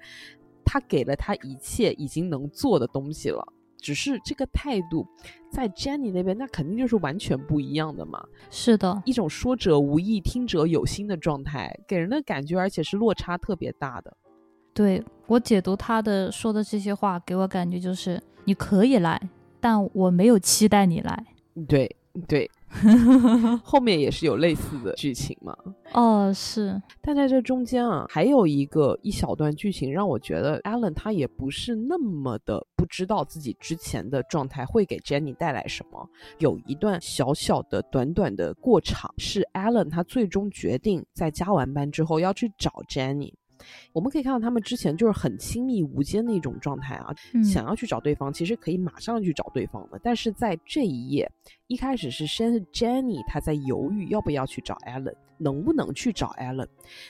他给了他一切已经能做的东西了。”只是这个态度，在 Jenny 那边，那肯定就是完全不一样的嘛。是的，一种说者无意，听者有心的状态，给人的感觉，而且是落差特别大的。对我解读他的说的这些话，给我感觉就是你可以来，但我没有期待你来。对对，后面也是有类似的剧情嘛。哦，是。但在这中间啊，还有一个一小段剧情让我觉得 Alan 他也不是那么的不知道自己之前的状态会给 Jenny 带来什么。有一段小小的、短短的过场，是 Alan 他最终决定在加完班之后要去找 Jenny。我们可以看到，他们之前就是很亲密无间的一种状态啊，想要去找对方，其实可以马上去找对方的。但是在这一页，一开始是先是 Jenny 她在犹豫要不要去找 Allen，能不能去找 Allen。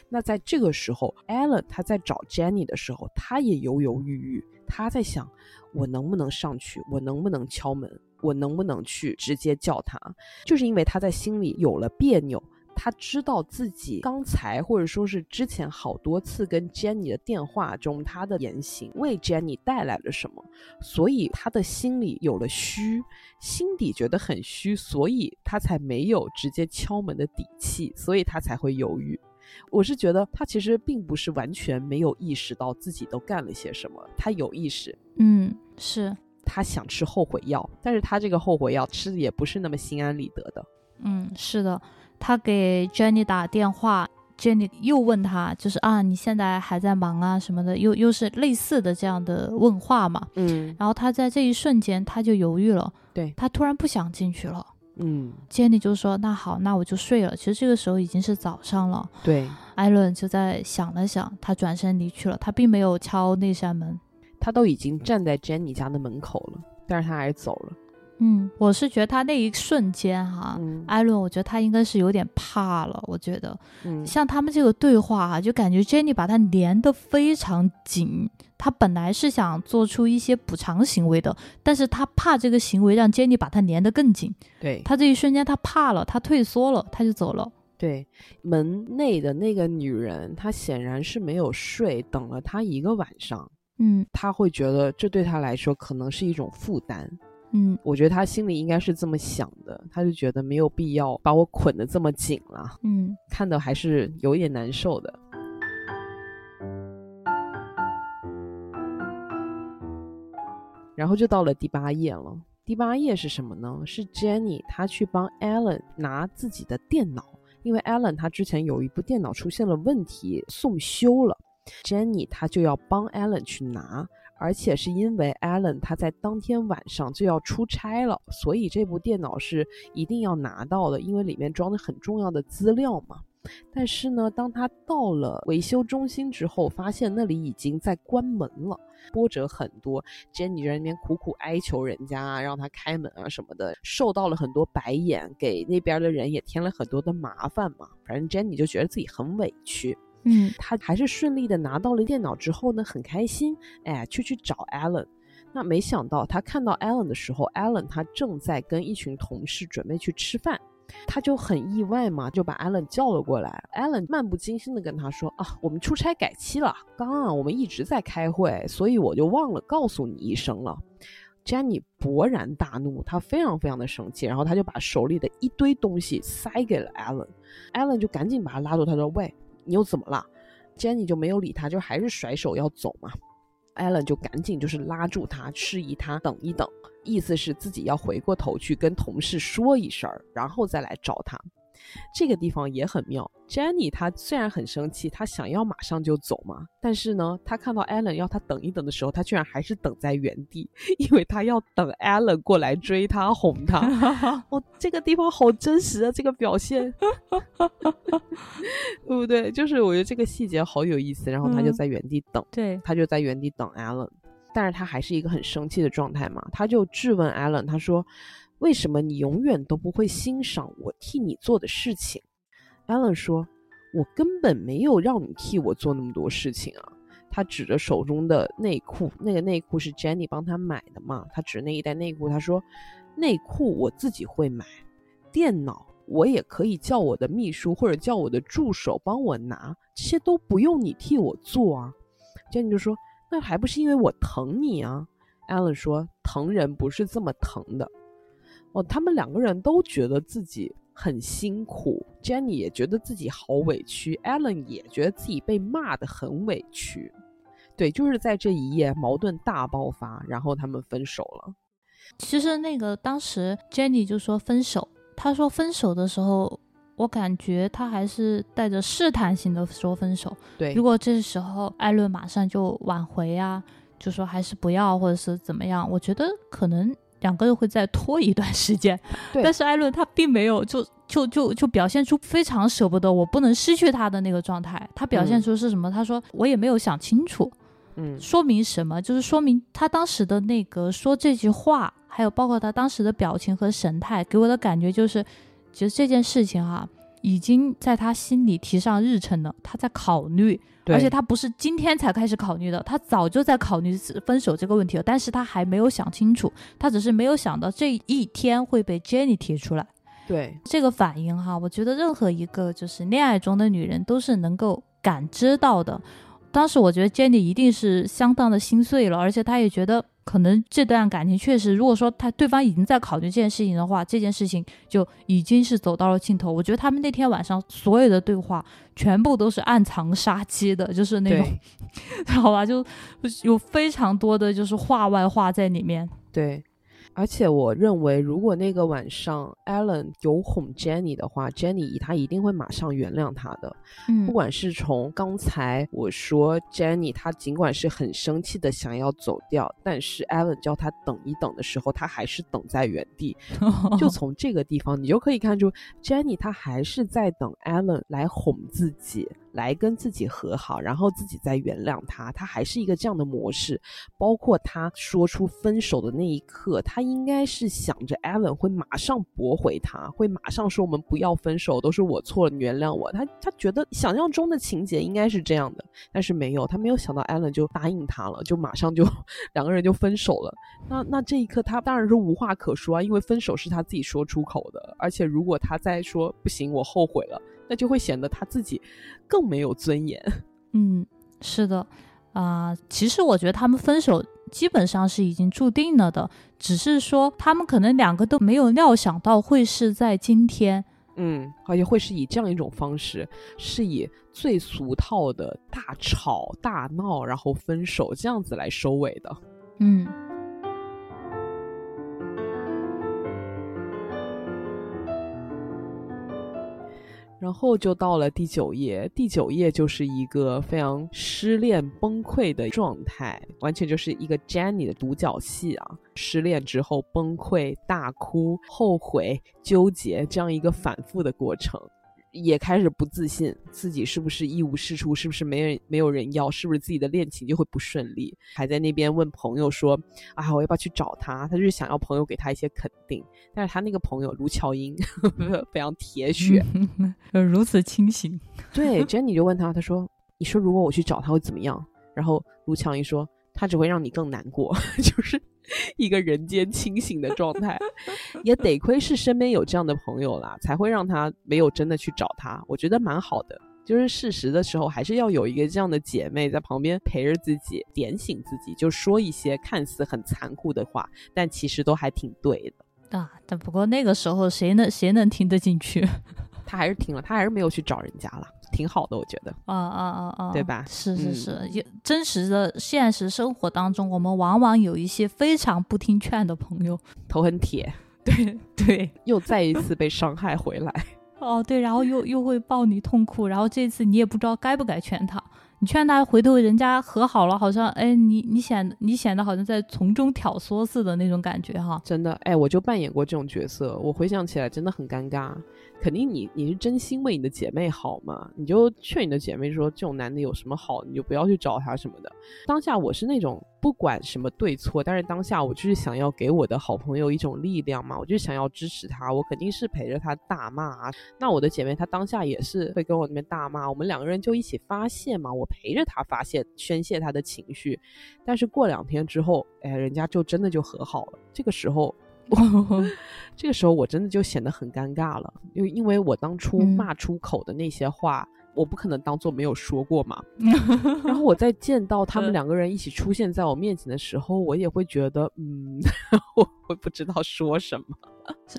那在这个时候，Allen 他在找 Jenny 的时候，他也犹犹豫豫，他在想，我能不能上去，我能不能敲门，我能不能去直接叫他，就是因为他在心里有了别扭。他知道自己刚才或者说是之前好多次跟 Jenny 的电话中，他的言行为 Jenny 带来了什么，所以他的心里有了虚，心底觉得很虚，所以他才没有直接敲门的底气，所以他才会犹豫。我是觉得他其实并不是完全没有意识到自己都干了些什么，他有意识，嗯，是他想吃后悔药，但是他这个后悔药吃的也不是那么心安理得的，嗯，是的。他给 Jenny 打电话，Jenny 又问他，就是啊，你现在还在忙啊什么的，又又是类似的这样的问话嘛。嗯，然后他在这一瞬间他就犹豫了，对他突然不想进去了。嗯，Jenny 就说那好，那我就睡了。其实这个时候已经是早上了。对，艾伦就在想了想，他转身离去了，他并没有敲那扇门，他都已经站在 Jenny 家的门口了，但是他还是走了。嗯，我是觉得他那一瞬间哈，艾伦，我觉得他应该是有点怕了。我觉得，嗯，像他们这个对话哈，就感觉 Jenny 把他连得非常紧。他本来是想做出一些补偿行为的，但是他怕这个行为让 Jenny 把他连得更紧。对他这一瞬间他怕了，他退缩了，他就走了。对，门内的那个女人，她显然是没有睡，等了他一个晚上。嗯，他会觉得这对他来说可能是一种负担。嗯，我觉得他心里应该是这么想的，他就觉得没有必要把我捆得这么紧了。嗯，看的还是有点难受的。然后就到了第八页了。第八页是什么呢？是 Jenny 她去帮 Alan 拿自己的电脑，因为 Alan 他之前有一部电脑出现了问题，送修了。Jenny 她就要帮 Alan 去拿。而且是因为 Alan 他在当天晚上就要出差了，所以这部电脑是一定要拿到的，因为里面装的很重要的资料嘛。但是呢，当他到了维修中心之后，发现那里已经在关门了，波折很多。Jenny 在那边苦苦哀求人家让他开门啊什么的，受到了很多白眼，给那边的人也添了很多的麻烦嘛。反正 Jenny 就觉得自己很委屈。嗯，他还是顺利的拿到了电脑之后呢，很开心，哎，去去找 Allen。那没想到他看到 Allen 的时候，Allen 他正在跟一群同事准备去吃饭，他就很意外嘛，就把 Allen 叫了过来。Allen 漫不经心的跟他说啊，我们出差改期了，刚啊我们一直在开会，所以我就忘了告诉你一声了。Jenny 勃然大怒，他非常非常的生气，然后他就把手里的一堆东西塞给了 Allen。Allen 就赶紧把他拉住，他说喂。你又怎么了？Jenny 就没有理他，就还是甩手要走嘛。Allen 就赶紧就是拉住他，示意他等一等，意思是自己要回过头去跟同事说一声，然后再来找他。这个地方也很妙，Jenny 她虽然很生气，她想要马上就走嘛，但是呢，她看到 Allen 要她等一等的时候，她居然还是等在原地，因为她要等 Allen 过来追她哄她。哦，这个地方好真实啊，这个表现，对不对？就是我觉得这个细节好有意思。然后她就在原地等，对，她就在原地等 Allen，但是她还是一个很生气的状态嘛，她就质问 Allen，她说。为什么你永远都不会欣赏我替你做的事情？Allen 说：“我根本没有让你替我做那么多事情啊。”他指着手中的内裤，那个内裤是 Jenny 帮他买的嘛？他指那一袋内裤，他说：“内裤我自己会买，电脑我也可以叫我的秘书或者叫我的助手帮我拿，这些都不用你替我做啊。”Jenny 就说：“那还不是因为我疼你啊？”Allen 说：“疼人不是这么疼的。”哦，他们两个人都觉得自己很辛苦，Jenny 也觉得自己好委屈，Allen 也觉得自己被骂的很委屈。对，就是在这一夜矛盾大爆发，然后他们分手了。其实那个当时 Jenny 就说分手，他说分手的时候，我感觉他还是带着试探性的说分手。对，如果这时候艾伦马上就挽回啊，就说还是不要，或者是怎么样，我觉得可能两个人会再拖一段时间。但是艾伦他并没有就就就就表现出非常舍不得，我不能失去他的那个状态。他表现嗯出是什么？他说我也没有想清楚。嗯，说明什么？就是说明他当时的那个说这句话，还有包括他当时的表情和神态，给我的感觉就是，其实这件事情哈、已经在他心里提上日程了，他在考虑，而且他不是今天才开始考虑的，他早就在考虑分手这个问题了，但是他还没有想清楚，他只是没有想到这一天会被 Jenny 提出来。对，这个反应哈，我觉得任何一个就是恋爱中的女人都是能够感知到的。当时我觉得 Jenny 一定是相当的心碎了，而且她也觉得可能这段感情确实，如果说他对方已经在考虑这件事情的话，这件事情就已经是走到了尽头。我觉得他们那天晚上所有的对话全部都是暗藏杀机的，就是那种，好吧，就有非常多的就是话外话在里面。对。而且我认为，如果那个晚上 Alan 有哄 Jenny 的话，Jenny 他一定会马上原谅他的。嗯不管是从刚才我说 Jenny，她尽管是很生气的想要走掉，但是 Alan 叫她等一等的时候，她还是等在原地。就从这个地方，你就可以看出 Jenny 她还是在等 Alan 来哄自己，来跟自己和好，然后自己再原谅他。他还是一个这样的模式。包括他说出分手的那一刻，他应该是想着 Alan 会马上驳回他，会马上说我们不要分手，都是我错了，你原谅我。他他觉得想象中的情节应该是这样的，但是没有，他没有想到 Alan 就答应他了，就马上就两个人就分手了。那那这一刻，他当然是无话可说啊，因为分手是他自己说出口的，而且如果他再说不行，我后悔了，那就会显得他自己更没有尊严。嗯，是的，啊、其实我觉得他们分手基本上是已经注定了的，只是说他们可能两个都没有料想到会是在今天。嗯，而且会是以这样一种方式，是以最俗套的大吵大闹，然后分手这样子来收尾的。嗯然后就到了第九页，第九页就是一个非常失恋崩溃的状态，完全就是一个 Jenny 的独角戏啊！失恋之后崩溃、大哭、后悔、纠结这样一个反复的过程，也开始不自信，自己是不是一无是处，是不是没人没有人要，是不是自己的恋情就会不顺利，还在那边问朋友说：“啊，我要不要去找他？”他就是想要朋友给他一些肯定，但是他那个朋友卢巧音非常铁血。如此清醒。对，Jenny 就问他，他说：“你说如果我去找他会怎么样？”然后卢乔英说：“他只会让你更难过，就是一个人间清醒的状态。也得亏是身边有这样的朋友啦，才会让他没有真的去找他。我觉得蛮好的。就是事实的时候，还是要有一个这样的姐妹在旁边陪着自己，点醒自己，就说一些看似很残酷的话，但其实都还挺对的。啊，但不过那个时候谁能谁能听得进去？他还是听了，他还是没有去找人家了，挺好的，我觉得。啊啊啊啊！对吧是是嗯是，也真实的现实生活当中，我们往往有一些非常不听劝的朋友。头很铁，对对，又再一次被伤害回来。哦对，然后又又会抱你痛哭，然后这次你也不知道该不该劝他。你劝他，回头人家和好了，好像哎，你你显你显得好像在从中挑唆似的那种感觉哈。真的，哎，我就扮演过这种角色，我回想起来真的很尴尬。肯定你你是真心为你的姐妹好嘛，你就劝你的姐妹说这种男的有什么好，你就不要去找他什么的。当下我是那种不管什么对错，但是当下我就是想要给我的好朋友一种力量嘛，我就想要支持他，我肯定是陪着他大骂啊。那我的姐妹她当下也是会跟我那边大骂，我们两个人就一起发泄嘛，我陪着她发泄宣泄她的情绪。但是过两天之后，哎，人家就真的就和好了。这个时候。这个时候我真的就显得很尴尬了，因为因为我当初嗯骂出口的那些话，我不可能当做没有说过嘛。然后我在见到他们嗯两个人一起出现在我面前的时候，我也会觉得，嗯，我会不知道说什么。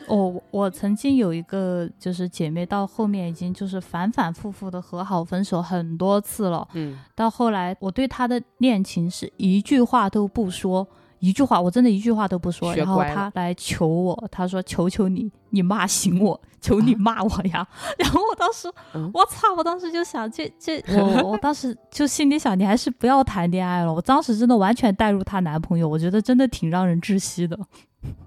我我曾经有一个就是姐妹，到后面已经就是反反复复的和好分手很多次了。嗯到后来，我对她的恋情是一句话都不说，一句话，我真的一句话都不说。然后他来求我，他说：“求求你，你骂醒我，求你骂我呀！” 然后我当时，嗯我操！我当时就想，这这，我我当时就心里想，你还是不要谈恋爱了。我当时真的完全带入她男朋友，我觉得真的挺让人窒息的。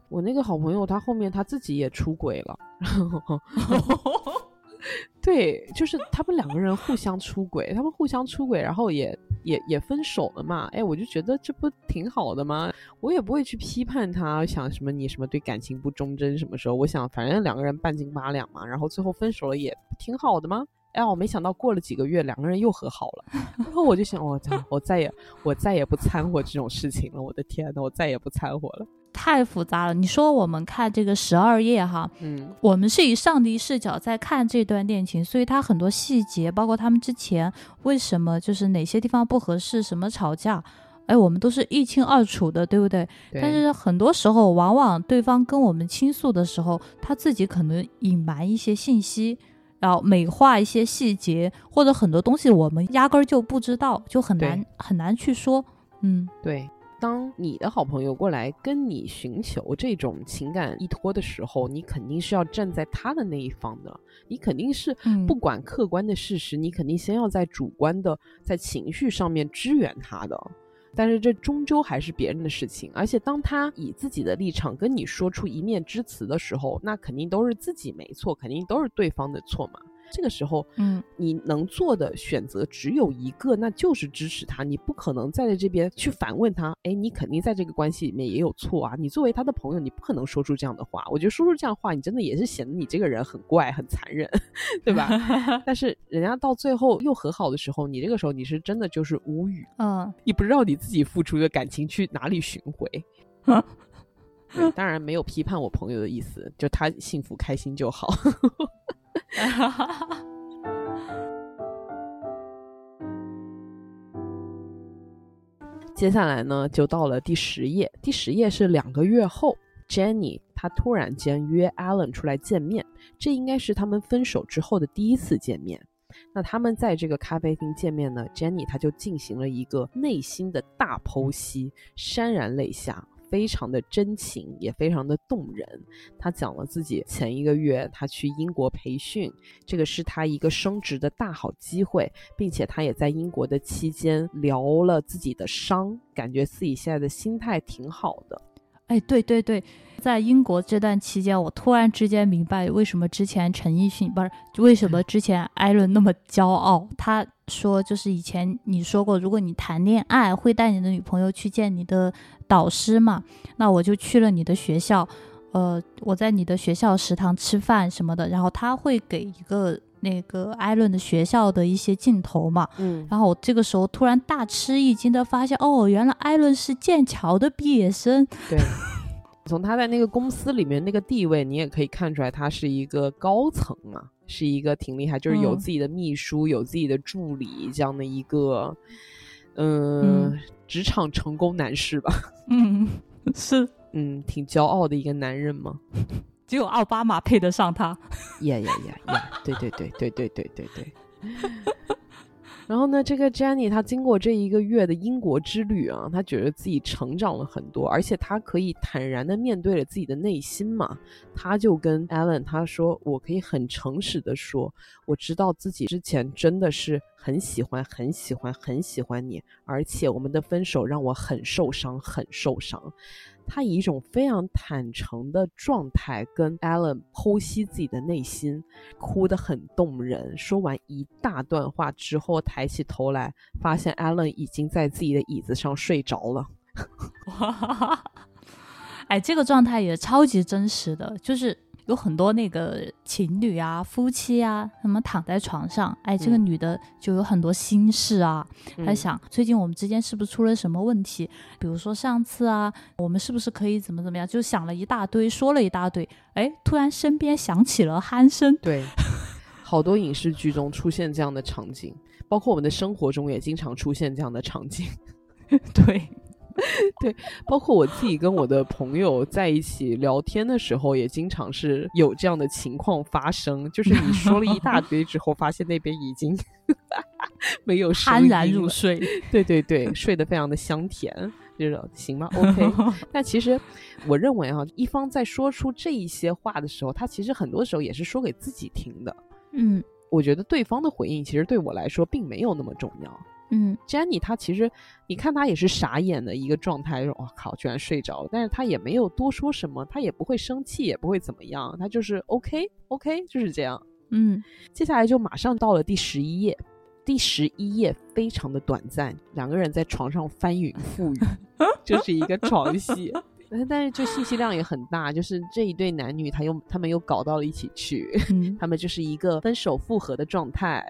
我那个好朋友，她后面她自己也出轨了，对，就是他们两个人互相出轨，他们互相出轨，然后也也也分手了嘛。哎，我就觉得这不挺好的吗？我也不会去批判他，想什么你什么对感情不忠贞什么时候？我想反正两个人半斤八两嘛，然后最后分手了也挺好的吗？哎，我没想到过了几个月，两个人又和好了。然后我就想，我操，我再也我再也不掺和这种事情了。我的天呐，我再也不掺和了。太复杂了。你说我们看这个十二页哈，嗯，我们是以上帝视角在看这段恋情，所以它很多细节，包括他们之前为什么就是哪些地方不合适，什么吵架，哎，我们都是一清二楚的，对不对？对但是很多时候，往往对方跟我们倾诉的时候，他自己可能隐瞒一些信息，然后美化一些细节，或者很多东西我们压根儿就不知道，就很难很难去说。嗯，对，当你的好朋友过来跟你寻求这种情感依托的时候，你肯定是要站在他的那一方的，你肯定是嗯不管客观的事实，你肯定先要在主观的在情绪上面支援他的。但是这终究还是别人的事情，而且当他以自己的立场跟你说出一面之词的时候，那肯定都是自己没错，肯定都是对方的错嘛。这个时候，嗯，你能做的选择只有一个，那就是支持他。你不可能站在这边去反问他，哎，你肯定在这个关系里面也有错啊。你作为他的朋友，你不可能说出这样的话。我觉得说出这样的话，你真的也是显得你这个人很怪、很残忍，对吧？但是人家到最后又和好的时候，你这个时候你是真的就是无语，嗯，你不知道你自己付出的感情去哪里寻回。对当然没有批判我朋友的意思，就他幸福开心就好。哈哈哈接下来呢，就到了第十页。第十页是两个月后，Jenny 她突然间约 Alan 出来见面，这应该是他们分手之后的第一次见面。那他们在这个咖啡厅见面呢，Jenny 她就进行了一个内心的大剖析，潸然泪下，非常的真情，也非常的动人。他讲了自己前一个月他去英国培训，这个是他一个升职的大好机会，并且他也在英国的期间疗了自己的伤，感觉自己现在的心态挺好的。哎，对对对，在英国这段期间，我突然之间明白为什么之前陈奕迅不是为什么之前艾伦那么骄傲。他说，就是以前你说过，如果你谈恋爱会带你的女朋友去见你的导师嘛，那我就去了你的学校，呃，我在你的学校食堂吃饭什么的，然后他会给一个那个艾伦的学校的一些镜头嘛，嗯，然后我这个时候突然大吃一惊的发现，哦，原来艾伦是剑桥的毕业生。对。从他在那个公司里面那个地位，你也可以看出来，他是一个高层嘛，是一个挺厉害，就是有嗯自己的秘书，有自己的助理这样的一个，嗯，嗯职场成功男士吧，嗯，是，嗯，挺骄傲的一个男人嘛。只有奥巴马配得上他。呀呀呀呀！对对对对对对对对。然后呢，这个 Jenny 她经过这一个月的英国之旅啊，她觉得自己成长了很多，而且她可以坦然的面对了自己的内心嘛。她就跟 Alan 她说：“我可以很诚实的说，我知道自己之前真的是很喜欢、很喜欢、很喜欢你，而且我们的分手让我很受伤、很受伤。”他以一种非常坦诚的状态跟 Alan 剖析自己的内心，哭得很动人。说完一大段话之后，抬起头来，发现 Alan 已经在自己的椅子上睡着了。哇，哎，这个状态也超级真实的，就是有很多那个情侣啊、夫妻啊，他们躺在床上，哎，这个嗯女的就有很多心事啊，她嗯想最近我们之间是不是出了什么问题？比如说上次啊，我们是不是可以怎么怎么样？就想了一大堆，说了一大堆，哎，突然身边响起了鼾声，对，好多影视剧中出现这样的场景，包括我们的生活中也经常出现这样的场景。对，包括我自己跟我的朋友在一起聊天的时候，也经常是有这样的情况发生。就是你说了一大堆之后，发现那边已经 没有声酣然入 睡。对对对，睡得非常的香甜。就是行吗？OK。但其实我认为哈，一方在说出这一些话的时候，他其实很多时候也是说给自己听的。嗯我觉得对方的回应其实对我来说并没有那么重要。嗯 Jenny 她其实，你看她也是傻眼的一个状态，说“哇靠，居然睡着了”，但是她也没有多说什么，她也不会生气，也不会怎么样，她就是 OK OK，就是这样。嗯接下来就马上到了第十一页，第十一页非常的短暂，两个人在床上翻云覆雨，就是一个床戏。但但是就信息量也很大，就是这一对男女，他又他们又搞到了一起去，嗯他们就是一个分手复合的状态。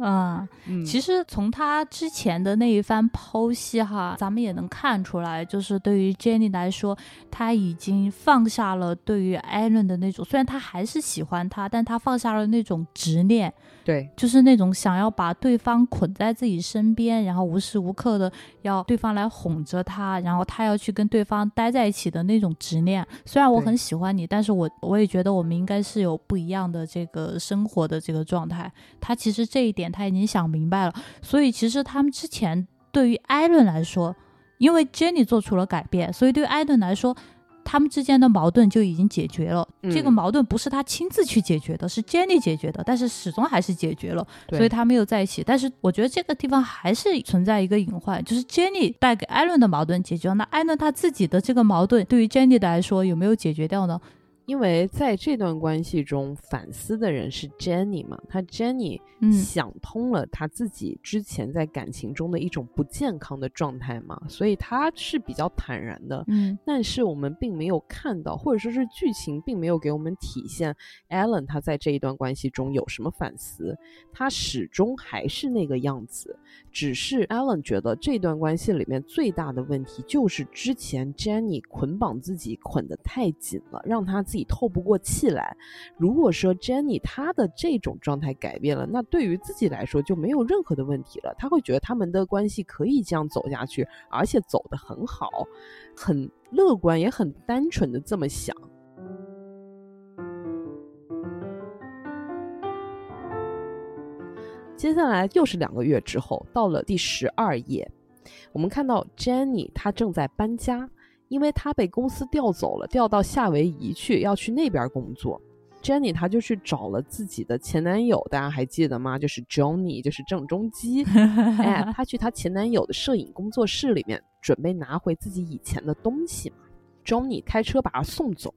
啊，嗯。其实从他之前的那一番剖析哈，咱们也能看出来，就是对于 Jenny 来说，他已经放下了对于 Allen 的那种，虽然他还是喜欢他，但他放下了那种执念，对就是那种想要把对方捆在自己身边，然后无时无刻的要对方来哄着他，然后他要去跟对方待在一起的那种执念。虽然我很喜欢你，但是我我也觉得我们应该是有不一样的这个生活的这个状态。他其实这一点他已经想明白了，所以其实他们之前对于艾伦来说，因为 Jenny 做出了改变，所以对于艾伦来说。他们之间的矛盾就已经解决了，这个嗯矛盾不是他亲自去解决的，是 Jenny 解决的，但是始终还是解决了。所以他没有在一起。但是我觉得这个地方还是存在一个隐患，就是 Jenny 带给艾伦的矛盾解决了，那艾伦他自己的这个矛盾对于 Jenny 来说有没有解决掉呢？因为在这段关系中，反思的人是 Jenny 嘛，她 Jenny 嗯想通了她自己之前在感情中的一种不健康的状态嘛，所以她是比较坦然的。嗯但是我们并没有看到，或者说是剧情并没有给我们体现 Alan 他在这一段关系中有什么反思，他始终还是那个样子。只是 Alan 觉得这段关系里面最大的问题就是之前 Jenny 捆绑自己捆得太紧了，让他自己透不过气来。如果说 Jenny 她的这种状态改变了，那对于自己来说就没有任何的问题了。他会觉得他们的关系可以这样走下去，而且走得很好，很乐观，也很单纯的这么想。接下来又是两个月之后，到了第十二页，我们看到 Jenny 她正在搬家，因为她被公司调走了，调到夏威夷去，要去那边工作。Jenny 她就去找了自己的前男友，大家还记得吗？就是 Johnny，就是郑中基。哎，她去她前男友的摄影工作室里面，准备拿回自己以前的东西嘛。Johnny 开车把她送走，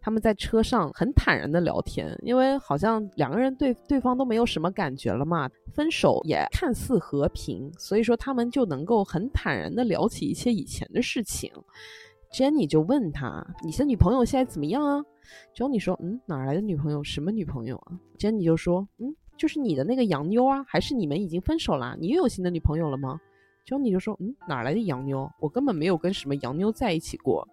他们在车上很坦然的聊天，因为好像两个人对对方都没有什么感觉了嘛，分手也看似和平，所以说他们就能够很坦然的聊起一些以前的事情。Jenny 就问他：“你的女朋友现在怎么样啊？”Johnny 说：“嗯，哪来的女朋友？什么女朋友啊？”Jenny 就说：“嗯，就是你的那个洋妞啊，还是你们已经分手啦？你又有新的女朋友了吗？”Johnny 就说：“嗯，哪来的洋妞？我根本没有跟什么洋妞在一起过。”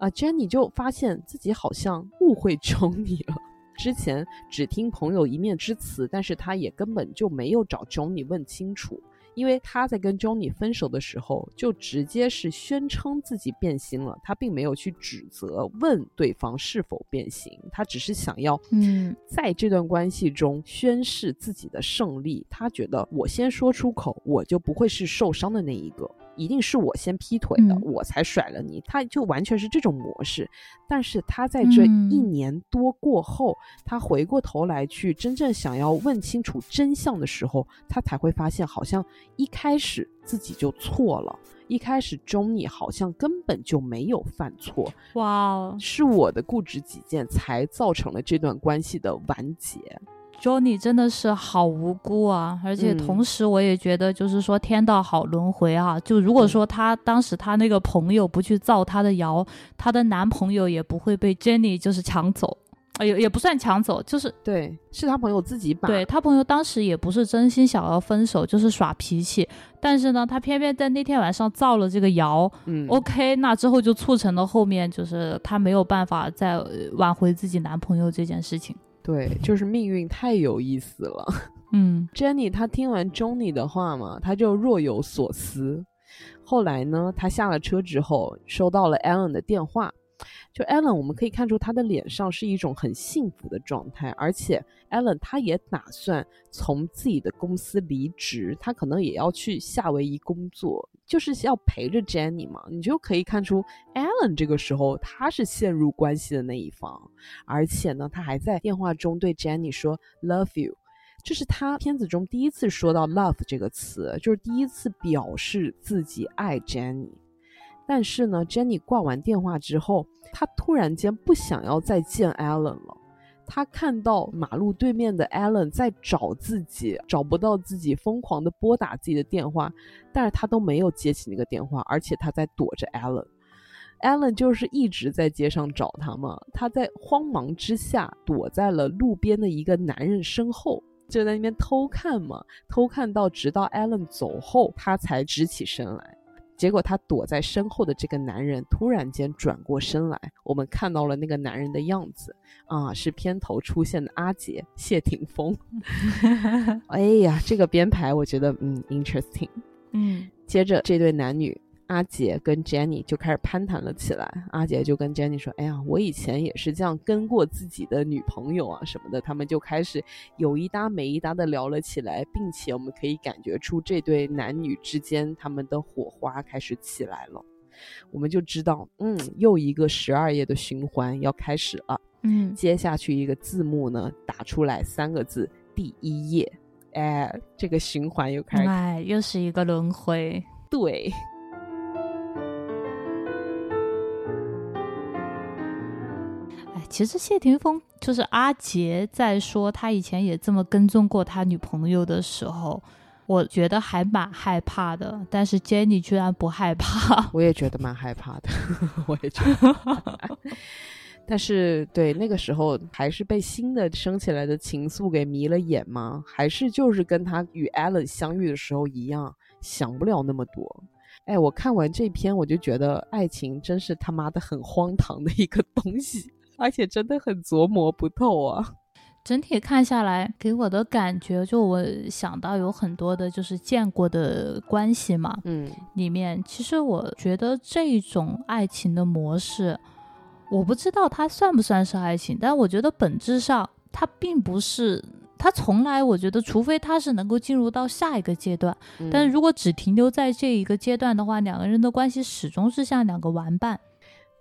啊，Jenny 就发现自己好像误会 Johnny 了。之前只听朋友一面之词，但是他也根本就没有找 Johnny 问清楚，因为他在跟 Johnny 分手的时候，就直接是宣称自己变心了，他并没有去指责问对方是否变心，他只是想要嗯在这段关系中宣示自己的胜利。他觉得我先说出口，我就不会是受伤的那一个。一定是我先劈腿的，嗯我才甩了你。他就完全是这种模式。但是他在这嗯一年多过后，他回过头来去真正想要问清楚真相的时候，他才会发现，好像一开始自己就错了。一开始 Johnny 好像根本就没有犯错，哇哦是我的固执己见才造成了这段关系的完结。，Johnny 真的是好无辜啊！而且嗯同时我也觉得，就是说天道好轮回啊。就如果说她当时她那个朋友不去造她的谣，她的男朋友也不会被 Jenny 就是抢走。哎也也不算抢走，就是对，是他朋友自己把。对他朋友当时也不是真心想要分手，就是耍脾气。但是呢，他偏偏在那天晚上造了这个谣、嗯 o k 那之后就促成了后面就是她没有办法再呃挽回自己男朋友这件事情。对，就是命运太有意思了。嗯 Jenny 她听完 Johnny 的话嘛，她就若有所思。后来呢，她下了车之后，收到了 Allen 的电话。就 Allen，我们可以看出他的脸上是一种很幸福的状态，而且 Alan 他也打算从自己的公司离职，他可能也要去夏威夷工作，就是要陪着 Jenny 嘛。你就可以看出 Alan 这个时候他是陷入关系的那一方，而且呢，他还在电话中对 Jenny 说 “love you”，这是他片子中第一次说到 “love” 这个词，就是第一次表示自己爱 Jenny。但是呢，Jenny 挂完电话之后，她突然间不想要再见 Alan 了。他看到马路对面的 Allen 在找自己，找不到自己，疯狂的拨打自己的电话，但是他都没有接起那个电话，而且他在躲着 Allen。Allen 就是一直在街上找他嘛，他在慌忙之下躲在了路边的一个男人身后，就在那边偷看嘛，偷看到直到 Allen 走后，他才直起身来。结果他躲在身后的这个男人突然间转过身来，我们看到了那个男人的样子啊，是片头出现的阿杰谢霆锋。哎呀，这个编排我觉得嗯，interesting。嗯，接着这对男女。阿杰跟 Jenny 就开始攀谈了起来。阿杰就跟 Jenny 说：“哎呀，我以前也是这样跟过自己的女朋友啊，什么的。”他们就开始有一搭没一搭的聊了起来，并且我们可以感觉出这对男女之间他们的火花开始起来了。我们就知道，嗯，又一个十二页的循环要开始了。嗯，接下去一个字幕呢，打出来三个字：第一页。哎，这个循环又开始，哎，又是一个轮回。对。其实谢霆锋就是阿杰，在说他以前也这么跟踪过他女朋友的时候，我觉得还蛮害怕的。但是 Jenny 居然不害怕，我也觉得蛮害怕的，我也觉得。但是对那个时候，还是被新的升起来的情愫给迷了眼吗？还是就是跟他与 Allen 相遇的时候一样，想不了那么多？哎，我看完这篇，我就觉得爱情真是他妈的很荒唐的一个东西。而且真的很琢磨不透啊！整体看下来，给我的感觉，就我想到有很多的，就是见过的关系嘛。嗯，里面其实我觉得这种爱情的模式，我不知道它算不算是爱情，但我觉得本质上它并不是，它从来我觉得，除非它是能够进入到下一个阶段，但是如果只停留在这一个阶段的话，两个人的关系始终是像两个玩伴。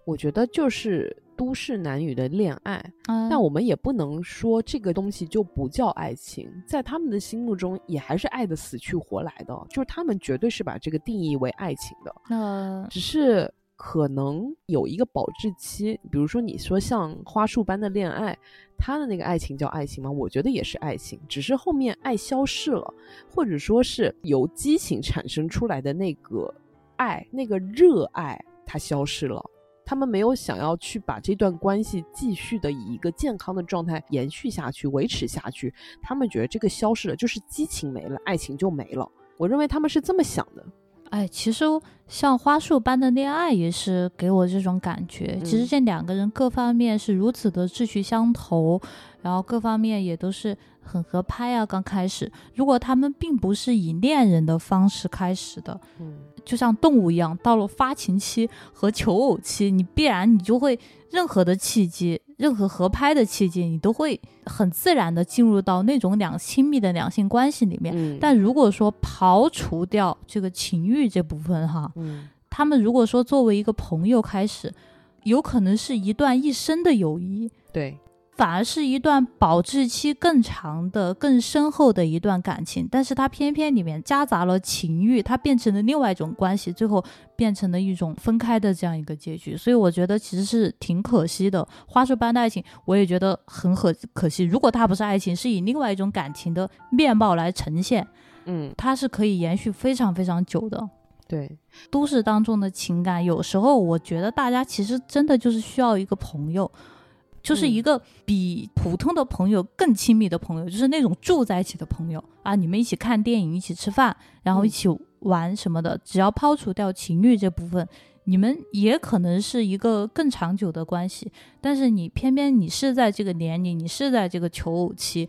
我觉得就是都市男女的恋爱，但我们也不能说这个东西就不叫爱情，在他们的心目中也还是爱的死去活来的，就是他们绝对是把这个定义为爱情的。那只是可能有一个保质期，比如说你说像花束般的恋爱，他的那个爱情叫爱情吗？我觉得也是爱情，只是后面爱消失了，或者说是由激情产生出来的那个爱，那个热爱它消失了。他们没有想要去把这段关系继续的以一个健康的状态延续下去、维持下去。他们觉得这个消失了，就是激情没了，爱情就没了。我认为他们是这么想的。哎，其实像花束般的恋爱也是给我这种感觉。其实这两个人各方面是如此的志趣相投，然后各方面也都是很合拍啊。刚开始，如果他们并不是以恋人的方式开始的，嗯。就像动物一样，到了发情期和求偶期，你必然你就会任何的契机，任何合拍的契机，你都会很自然的进入到那种两亲密的两性关系里面。但如果说刨除掉这个情欲这部分，哈，他们如果说作为一个朋友开始，有可能是一段一生的友谊。对。反而是一段保质期更长的、更深厚的一段感情，但是它偏偏里面夹杂了情欲，它变成了另外一种关系，最后变成了一种分开的这样一个结局。所以我觉得其实是挺可惜的。花束般的爱情，我也觉得很可可惜。如果它不是爱情，是以另外一种感情的面貌来呈现，嗯，它是可以延续非常非常久的。对，都市当中的情感，有时候我觉得大家其实真的就是需要一个朋友。就是一个比普通的朋友更亲密的朋友，就是那种住在一起的朋友啊，你们一起看电影，一起吃饭，然后一起玩什么的。只要抛除掉情侣这部分，你们也可能是一个更长久的关系。但是你偏偏你是在这个年龄，你是在这个求偶期，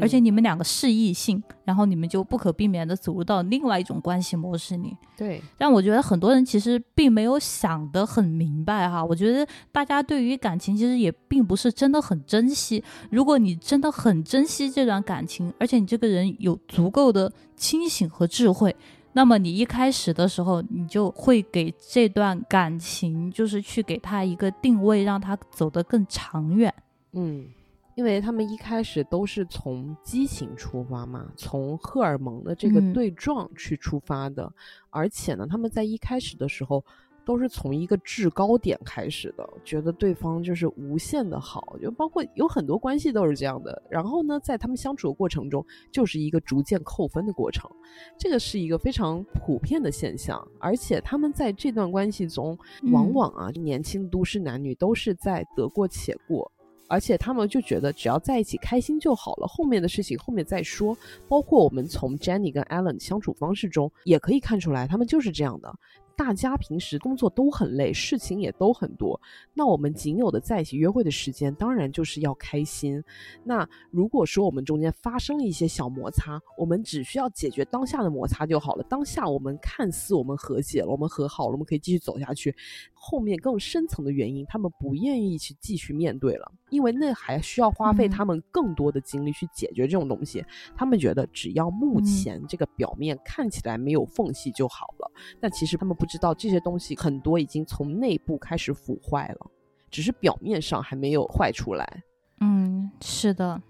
而且你们两个是异性，然后你们就不可避免的走入到另外一种关系模式里。对，但我觉得很多人其实并没有想得很明白哈。我觉得大家对于感情其实也并不是真的很珍惜。如果你真的很珍惜这段感情，而且你这个人有足够的清醒和智慧。那么你一开始的时候，你就会给这段感情，就是去给他一个定位，让他走得更长远。嗯，因为他们一开始都是从激情出发嘛，从荷尔蒙的这个对撞去出发的，而且呢，他们在一开始的时候。都是从一个制高点开始的，觉得对方就是无限的好，就包括有很多关系都是这样的。然后呢，在他们相处的过程中，就是一个逐渐扣分的过程，这个是一个非常普遍的现象。而且他们在这段关系中，往往啊，年轻都市男女都是在得过且过，而且他们就觉得只要在一起开心就好了，后面的事情后面再说。包括我们从 Jenny 跟 Alan 相处方式中也可以看出来，他们就是这样的。大家平时工作都很累，事情也都很多。那我们仅有的在一起约会的时间，当然就是要开心。那如果说我们中间发生了一些小摩擦，我们只需要解决当下的摩擦就好了。当下我们看似我们和解了，我们和好了，我们可以继续走下去。后面更深层的原因，他们不愿意去继续面对了，因为那还需要花费他们更多的精力去解决这种东西。他们觉得只要目前这个表面看起来没有缝隙就好了。但其实他们不知道这些东西很多已经从内部开始腐坏了，只是表面上还没有坏出来。嗯，是的。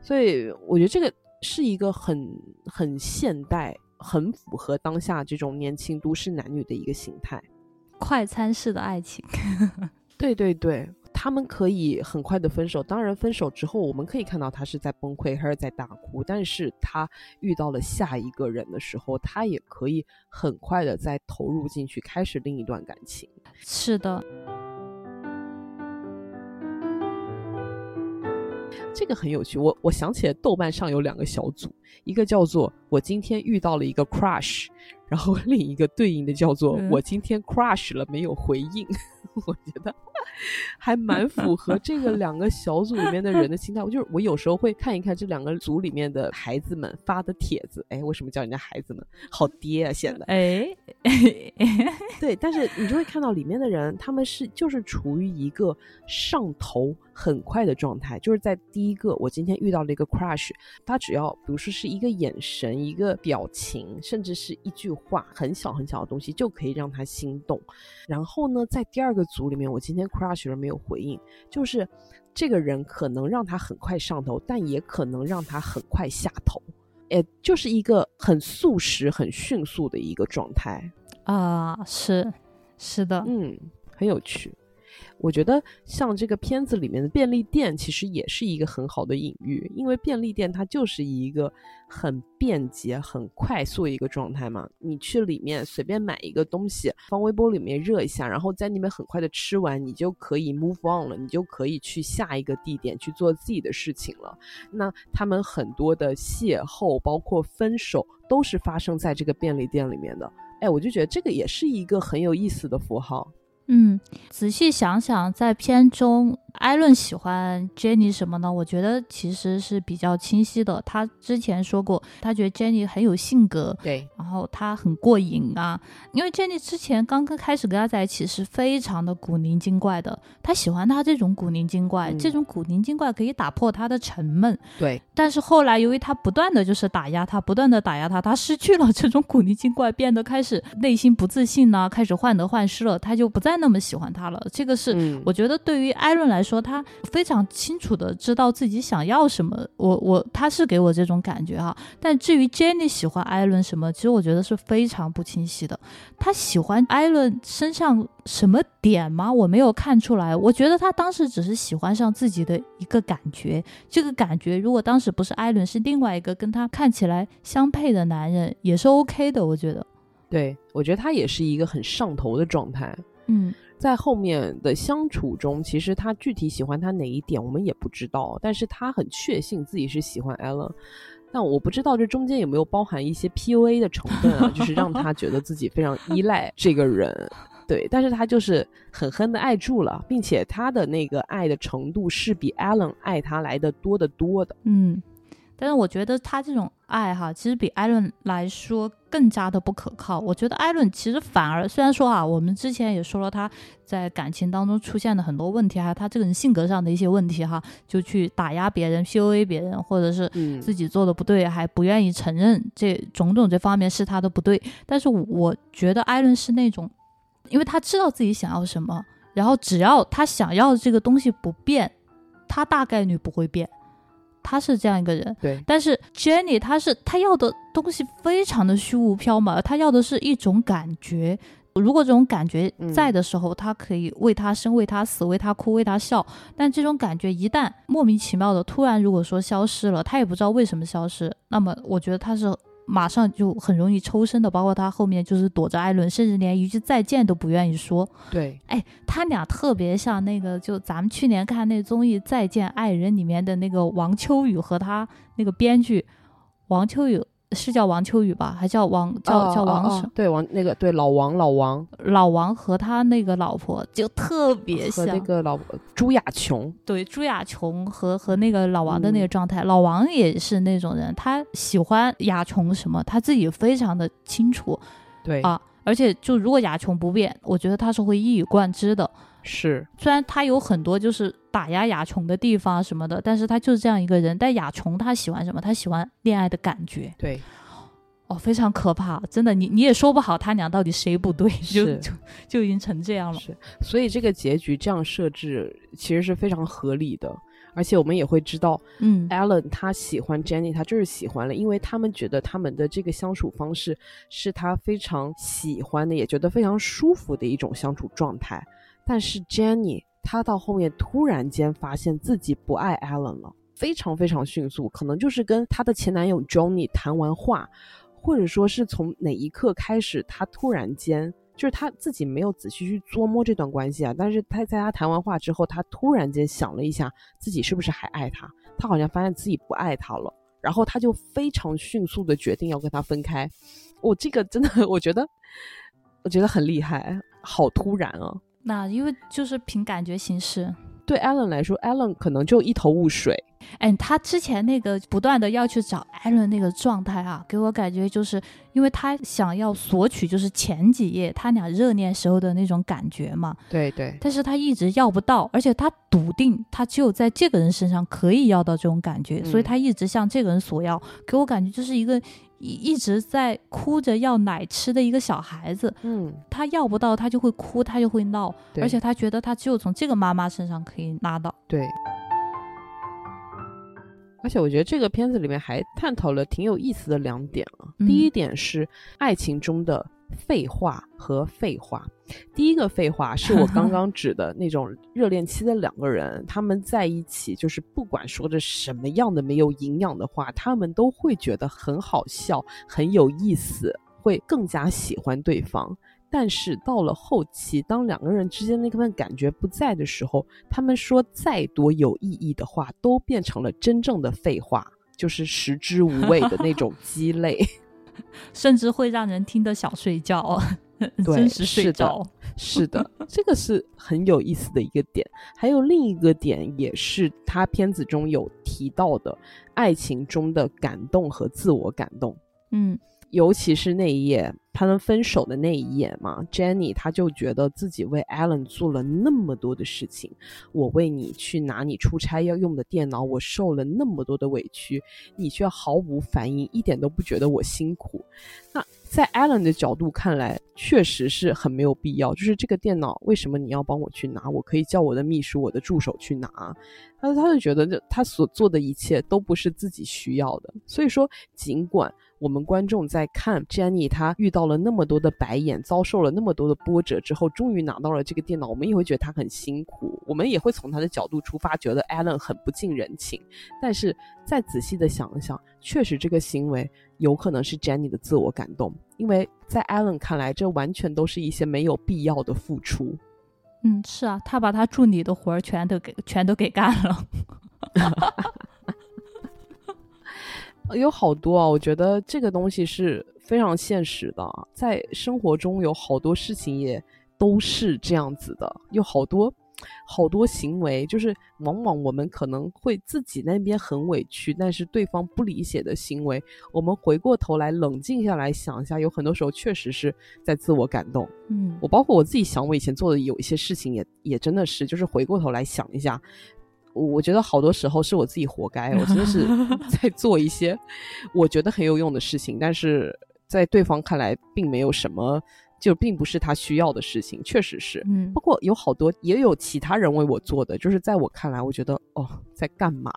所以我觉得这个是一个很很现代、很符合当下这种年轻都市男女的一个形态。快餐式的爱情，对对对，他们可以很快的分手。当然，分手之后，我们可以看到他是在崩溃还是在大哭。但是他遇到了下一个人的时候，他也可以很快的再投入进去，开始另一段感情。是的。这个很有趣，我我想起来，豆瓣上有两个小组，一个叫做“我今天遇到了一个 crush”，然后另一个对应的叫做“我今天 crush 了，没有回应”。我觉得还蛮符合这个两个小组里面的人的心态。我就是我有时候会看一看这两个组里面的孩子们发的帖子，哎，为什么叫人家孩子们？好爹啊，显得哎，对。但是你就会看到里面的人，他们是就是处于一个上头很快的状态。就是在第一个，我今天遇到了一个 crush，他只要比如说是一个眼神、一个表情，甚至是一句话，很小很小的东西，就可以让他心动。然后呢，在第二个。组里面，我今天 crush 了没有回应，就是这个人可能让他很快上头，但也可能让他很快下头，哎，就是一个很速食、很迅速的一个状态啊，是是的，嗯，很有趣。我觉得像这个片子里面的便利店，其实也是一个很好的隐喻，因为便利店它就是一个很便捷、很快速一个状态嘛。你去里面随便买一个东西，放微波里面热一下，然后在那边很快的吃完，你就可以 move on 了，你就可以去下一个地点去做自己的事情了。那他们很多的邂逅，包括分手，都是发生在这个便利店里面的。哎，我就觉得这个也是一个很有意思的符号。嗯，仔细想想，在片中，艾伦喜欢 Jenny 什么呢？我觉得其实是比较清晰的。他之前说过，他觉得 Jenny 很有性格，对，然后他很过瘾啊。因为 Jenny 之前刚刚开始跟他在一起，是非常的古灵精怪的。他喜欢他这种古灵精怪，这种古灵精怪可以打破他的沉闷。对，但是后来由于他不断的就是打压他，不断的打压他，他失去了这种古灵精怪，变得开始内心不自信呢，开始患得患失了，他就不再。那么喜欢他了，这个是我觉得对于艾伦来说，他非常清楚的知道自己想要什么。我我他是给我这种感觉哈。但至于 Jenny 喜欢艾伦什么，其实我觉得是非常不清晰的。他喜欢艾伦身上什么点吗？我没有看出来。我觉得他当时只是喜欢上自己的一个感觉。这个感觉如果当时不是艾伦，是另外一个跟他看起来相配的男人，也是 OK 的。我觉得，对我觉得他也是一个很上头的状态。嗯，在后面的相处中，其实他具体喜欢他哪一点，我们也不知道。但是他很确信自己是喜欢 Ellen，但我不知道这中间有没有包含一些 PUA 的成分啊，就是让他觉得自己非常依赖这个人。对，但是他就是狠狠的爱住了，并且他的那个爱的程度是比 Ellen 爱他来的多得多的。嗯。但是我觉得他这种爱哈，其实比艾伦来说更加的不可靠。我觉得艾伦其实反而，虽然说啊，我们之前也说了他在感情当中出现的很多问题，还有他这个人性格上的一些问题哈，就去打压别人、PUA 别人，或者是自己做的不对，还不愿意承认这种种这方面是他的不对。但是我觉得艾伦是那种，因为他知道自己想要什么，然后只要他想要的这个东西不变，他大概率不会变。他是这样一个人，对。但是 Jenny，他是他要的东西非常的虚无缥缈，他要的是一种感觉。如果这种感觉在的时候，他可以为他生，为他死，为他哭，为他笑。但这种感觉一旦莫名其妙的突然如果说消失了，他也不知道为什么消失，那么我觉得他是。马上就很容易抽身的，包括他后面就是躲着艾伦，甚至连一句再见都不愿意说。对，哎，他俩特别像那个，就咱们去年看那综艺《再见爱人》里面的那个王秋雨和他那个编剧王秋雨。是叫王秋雨吧，还叫王叫叫王什？对，王那个对老王老王老王和他那个老婆就特别像那个老朱亚琼。对，朱亚琼和和那个老王的那个状态，老王也是那种人，他喜欢亚琼什么，他自己非常的清楚。对啊，而且就如果亚琼不变，我觉得他是会一以贯之的。是，虽然他有很多就是打压雅琼的地方什么的，但是他就是这样一个人。但雅琼他喜欢什么？他喜欢恋爱的感觉。对，哦，非常可怕，真的，你你也说不好他俩到底谁不对，就就就已经成这样了。是，所以这个结局这样设置其实是非常合理的，而且我们也会知道，嗯，Allen 他喜欢 Jenny，他就是喜欢了，因为他们觉得他们的这个相处方式是他非常喜欢的，也觉得非常舒服的一种相处状态。但是 Jenny 她到后面突然间发现自己不爱 Allen 了，非常非常迅速，可能就是跟她的前男友 Johnny 谈完话，或者说是从哪一刻开始，她突然间就是她自己没有仔细去琢磨这段关系啊，但是她在她谈完话之后，她突然间想了一下自己是不是还爱他，她好像发现自己不爱他了，然后她就非常迅速的决定要跟他分开。我这个真的，我觉得，我觉得很厉害，好突然啊！那因为就是凭感觉行事，对 Allen 来说，Allen 可能就一头雾水。哎，他之前那个不断的要去找 Allen 那个状态啊，给我感觉就是因为他想要索取，就是前几页他俩热恋时候的那种感觉嘛。对对。但是他一直要不到，而且他笃定他只有在这个人身上可以要到这种感觉，所以他一直向这个人索要，给我感觉就是一个。一一直在哭着要奶吃的一个小孩子，嗯，他要不到，他就会哭，他就会闹，而且他觉得他只有从这个妈妈身上可以拿到。对，而且我觉得这个片子里面还探讨了挺有意思的两点啊。第一点是爱情中的。废话和废话，第一个废话是我 刚刚指的那种热恋期的两个人，他们在一起就是不管说着什么样的没有营养的话，他们都会觉得很好笑、很有意思，会更加喜欢对方。但是到了后期，当两个人之间那份感觉不在的时候，他们说再多有意义的话，都变成了真正的废话，就是食之无味的那种鸡肋。甚至会让人听得想睡觉，真实睡着。是的，这个是很有意思的一个点。还有另一个点，也是他片子中有提到的，爱情中的感动和自我感动。嗯。尤其是那一页，他们分手的那一夜嘛，Jenny 他就觉得自己为 Alan 做了那么多的事情，我为你去拿你出差要用的电脑，我受了那么多的委屈，你却毫无反应，一点都不觉得我辛苦。那在 Alan 的角度看来，确实是很没有必要。就是这个电脑为什么你要帮我去拿？我可以叫我的秘书、我的助手去拿。他他就觉得，他所做的一切都不是自己需要的。所以说，尽管。我们观众在看 Jenny，她遇到了那么多的白眼，遭受了那么多的波折之后，终于拿到了这个电脑，我们也会觉得他很辛苦，我们也会从他的角度出发，觉得 Alan 很不近人情。但是再仔细的想一想，确实这个行为有可能是 Jenny 的自我感动，因为在 Alan 看来，这完全都是一些没有必要的付出。嗯，是啊，他把他助理的活儿全都给全都给干了。有好多啊，我觉得这个东西是非常现实的，在生活中有好多事情也都是这样子的，有好多好多行为，就是往往我们可能会自己那边很委屈，但是对方不理解的行为，我们回过头来冷静下来想一下，有很多时候确实是在自我感动。嗯，我包括我自己想，我以前做的有一些事情也也真的是，就是回过头来想一下。我觉得好多时候是我自己活该，我真的是 在做一些我觉得很有用的事情，但是在对方看来并没有什么，就并不是他需要的事情，确实是。嗯，不过有好多也有其他人为我做的，就是在我看来，我觉得哦，在干嘛，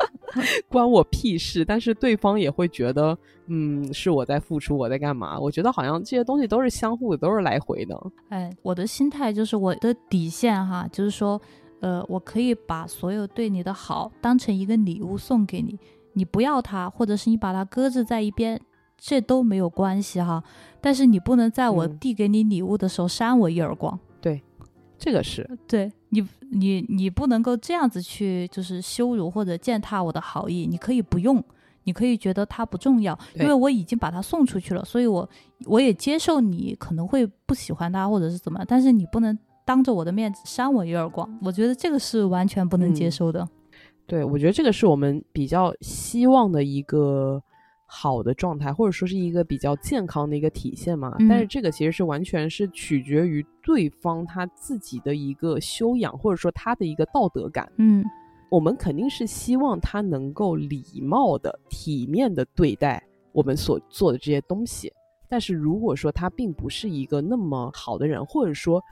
关我屁事。但是对方也会觉得，嗯，是我在付出，我在干嘛？我觉得好像这些东西都是相互的，都是来回的。哎，我的心态就是我的底线哈，就是说。呃，我可以把所有对你的好当成一个礼物送给你，你不要它，或者是你把它搁置在一边，这都没有关系哈。但是你不能在我递给你礼物的时候扇我一耳光。对，这个是对你，你你不能够这样子去就是羞辱或者践踏我的好意。你可以不用，你可以觉得它不重要，因为我已经把它送出去了，所以我我也接受你可能会不喜欢它或者是怎么，但是你不能。当着我的面扇我一耳光，我觉得这个是完全不能接受的。对，我觉得这个是我们比较希望的一个好的状态，或者说是一个比较健康的一个体现嘛。但是这个其实是完全是取决于对方他自己的一个修养，或者说他的一个道德感。嗯，我们肯定是希望他能够礼貌的、体面的对待我们所做的这些东西。但是如果说他并不是一个那么好的人，或者说，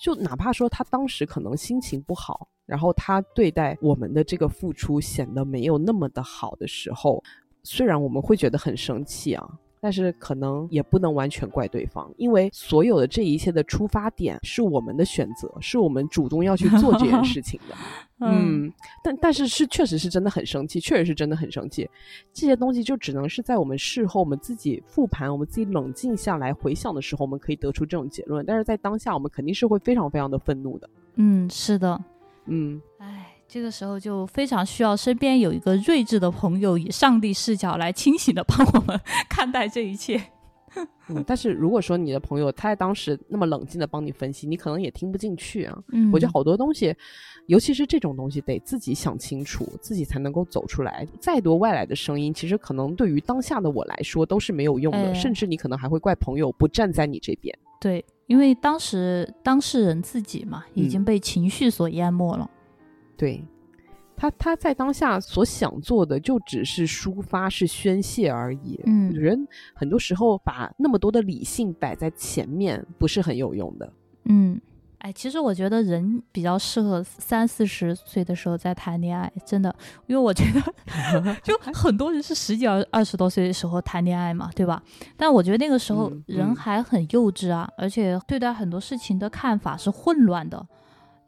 就哪怕说他当时可能心情不好，然后他对待我们的这个付出显得没有那么的好的时候，虽然我们会觉得很生气啊。但是可能也不能完全怪对方，因为所有的这一切的出发点是我们的选择，是我们主动要去做这件事情的。嗯，但但是是确实是真的很生气，确实是真的很生气。这些东西就只能是在我们事后我们自己复盘，我们自己冷静下来回想的时候，我们可以得出这种结论。但是在当下，我们肯定是会非常非常的愤怒的。嗯，是的。嗯，哎。这个时候就非常需要身边有一个睿智的朋友，以上帝视角来清醒的帮我们 看待这一切。嗯，但是如果说你的朋友他在当时那么冷静的帮你分析，你可能也听不进去啊。嗯，我觉得好多东西，尤其是这种东西，得自己想清楚，自己才能够走出来。再多外来的声音，其实可能对于当下的我来说都是没有用的，甚至你可能还会怪朋友不站在你这边。对，因为当时当事人自己嘛，已经被情绪所淹没了。对，他他在当下所想做的就只是抒发，是宣泄而已。嗯，人很多时候把那么多的理性摆在前面，不是很有用的。嗯，哎，其实我觉得人比较适合三四十岁的时候再谈恋爱，真的，因为我觉得 就很多人是十几二二十多岁的时候谈恋爱嘛，对吧？但我觉得那个时候人还很幼稚啊，而且对待很多事情的看法是混乱的。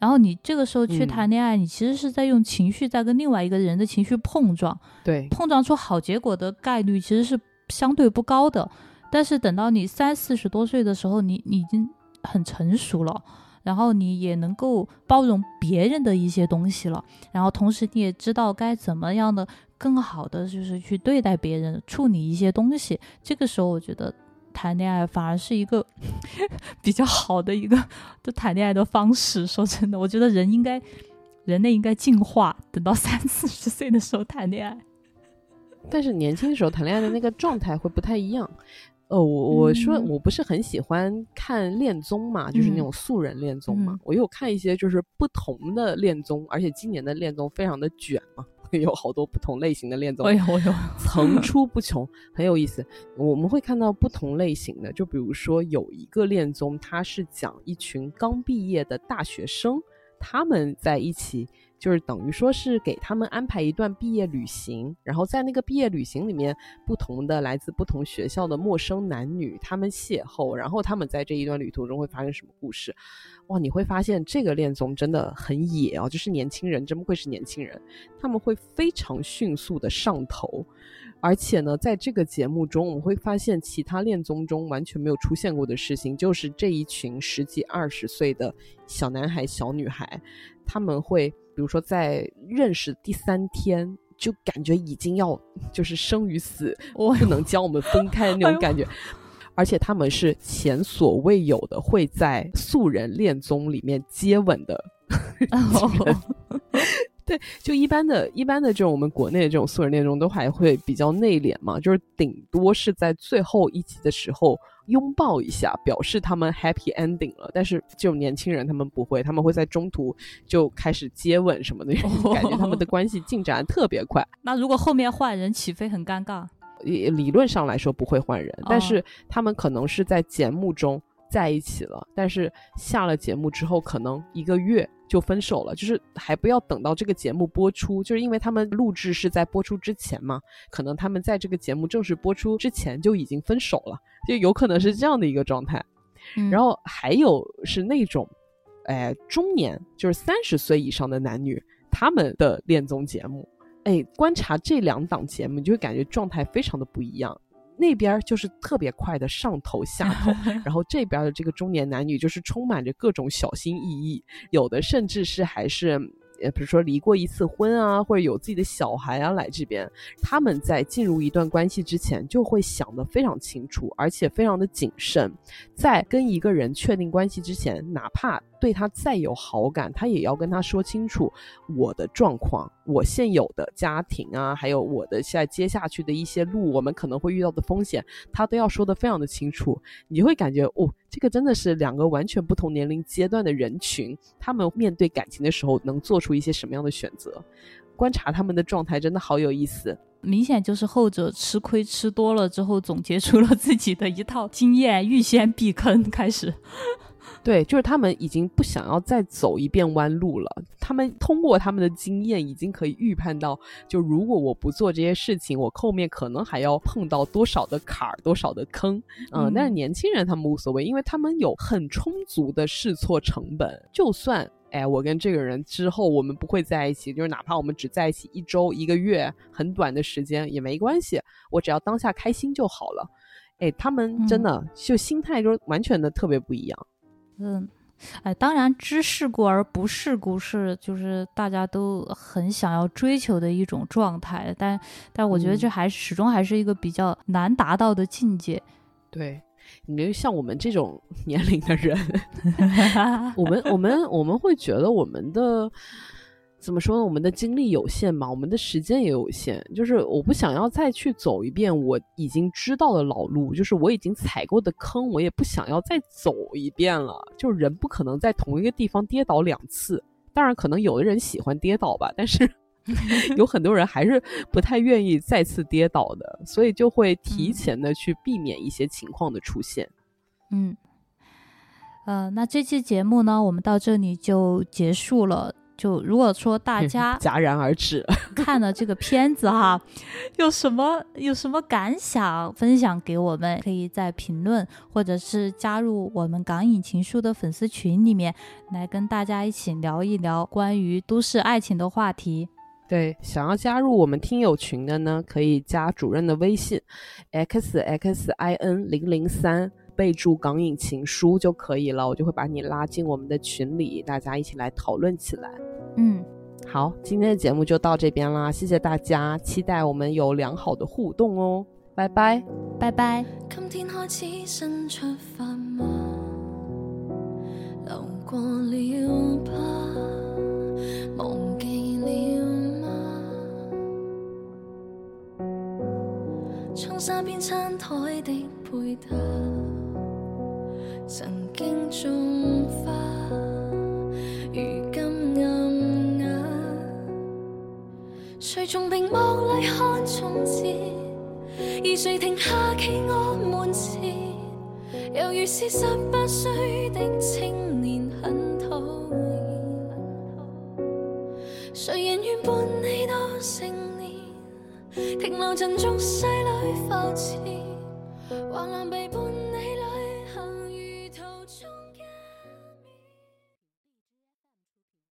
然后你这个时候去谈恋爱，你其实是在用情绪在跟另外一个人的情绪碰撞，对，碰撞出好结果的概率其实是相对不高的。但是等到你三四十多岁的时候，你你已经很成熟了，然后你也能够包容别人的一些东西了，然后同时你也知道该怎么样的更好的就是去对待别人，处理一些东西。这个时候我觉得。谈恋爱反而是一个 比较好的一个的谈恋爱的方式。说真的，我觉得人应该，人类应该进化，等到三四十岁的时候谈恋爱。但是年轻的时候谈恋爱的那个状态会不太一样。哦，我我说我不是很喜欢看恋综嘛，就是那种素人恋综嘛。我有看一些就是不同的恋综，而且今年的恋综非常的卷嘛。有好多不同类型的恋综，有有层出不穷，很有意思。我们会看到不同类型的，就比如说有一个恋综，它是讲一群刚毕业的大学生，他们在一起。就是等于说是给他们安排一段毕业旅行，然后在那个毕业旅行里面，不同的来自不同学校的陌生男女他们邂逅，然后他们在这一段旅途中会发生什么故事？哇，你会发现这个恋综真的很野哦，就是年轻人真不愧是年轻人，他们会非常迅速的上头。而且呢，在这个节目中，我们会发现其他恋综中完全没有出现过的事情，就是这一群十几二十岁的小男孩、小女孩，他们会，比如说在认识第三天，就感觉已经要就是生与死，不能将我们分开的那种感觉。而且他们是前所未有的会在素人恋综里面接吻的 对，就一般的、一般的这种我们国内的这种素人恋中都还会比较内敛嘛，就是顶多是在最后一集的时候拥抱一下，表示他们 happy ending 了。但是这种年轻人他们不会，他们会在中途就开始接吻什么的，感觉他们的关系进展特别快。那如果后面换人起飞，很尴尬。理理论上来说不会换人，但是他们可能是在节目中在一起了，但是下了节目之后，可能一个月。就分手了，就是还不要等到这个节目播出，就是因为他们录制是在播出之前嘛，可能他们在这个节目正式播出之前就已经分手了，就有可能是这样的一个状态。然后还有是那种，哎，中年就是三十岁以上的男女，他们的恋综节目，哎，观察这两档节目，你就会感觉状态非常的不一样。那边就是特别快的上头下头，然后这边的这个中年男女就是充满着各种小心翼翼，有的甚至是还是。呃，比如说离过一次婚啊，或者有自己的小孩啊，来这边，他们在进入一段关系之前，就会想得非常清楚，而且非常的谨慎。在跟一个人确定关系之前，哪怕对他再有好感，他也要跟他说清楚我的状况，我现有的家庭啊，还有我的现在接下去的一些路，我们可能会遇到的风险，他都要说得非常的清楚。你会感觉哦。这个真的是两个完全不同年龄阶段的人群，他们面对感情的时候能做出一些什么样的选择？观察他们的状态真的好有意思。明显就是后者吃亏吃多了之后，总结出了自己的一套经验，预先避坑开始。对，就是他们已经不想要再走一遍弯路了。他们通过他们的经验，已经可以预判到，就如果我不做这些事情，我后面可能还要碰到多少的坎儿，多少的坑。嗯，但是年轻人他们无所谓，因为他们有很充足的试错成本。就算哎，我跟这个人之后我们不会在一起，就是哪怕我们只在一起一周、一个月，很短的时间也没关系，我只要当下开心就好了。哎，他们真的就心态就是完全的特别不一样。嗯，哎，当然，知世故而不世故是就是大家都很想要追求的一种状态，但但我觉得这还是始终还是一个比较难达到的境界。对，你像我们这种年龄的人，我们我们我们会觉得我们的。怎么说呢？我们的精力有限嘛，我们的时间也有限。就是我不想要再去走一遍我已经知道的老路，就是我已经踩过的坑，我也不想要再走一遍了。就是人不可能在同一个地方跌倒两次。当然，可能有的人喜欢跌倒吧，但是 有很多人还是不太愿意再次跌倒的，所以就会提前的去避免一些情况的出现。嗯，呃，那这期节目呢，我们到这里就结束了。就如果说大家 戛然而止 看了这个片子哈，有什么有什么感想分享给我们，可以在评论或者是加入我们港影情书的粉丝群里面来跟大家一起聊一聊关于都市爱情的话题。对，想要加入我们听友群的呢，可以加主任的微信 x x i n 零零三。备注“港影情书”就可以了，我就会把你拉进我们的群里，大家一起来讨论起来。嗯，好，今天的节目就到这边啦，谢谢大家，期待我们有良好的互动哦，拜拜，拜拜。今天开始新出发吗？流过了吧，忘记了吗？冲沙边餐台的配搭。曾经种花，如今暗哑。谁从屏幕里看从前，而谁停下企我门前？犹如是十八岁的青年，很讨厌。谁人愿伴你到成年？停留进俗世里浮沉，患难被伴。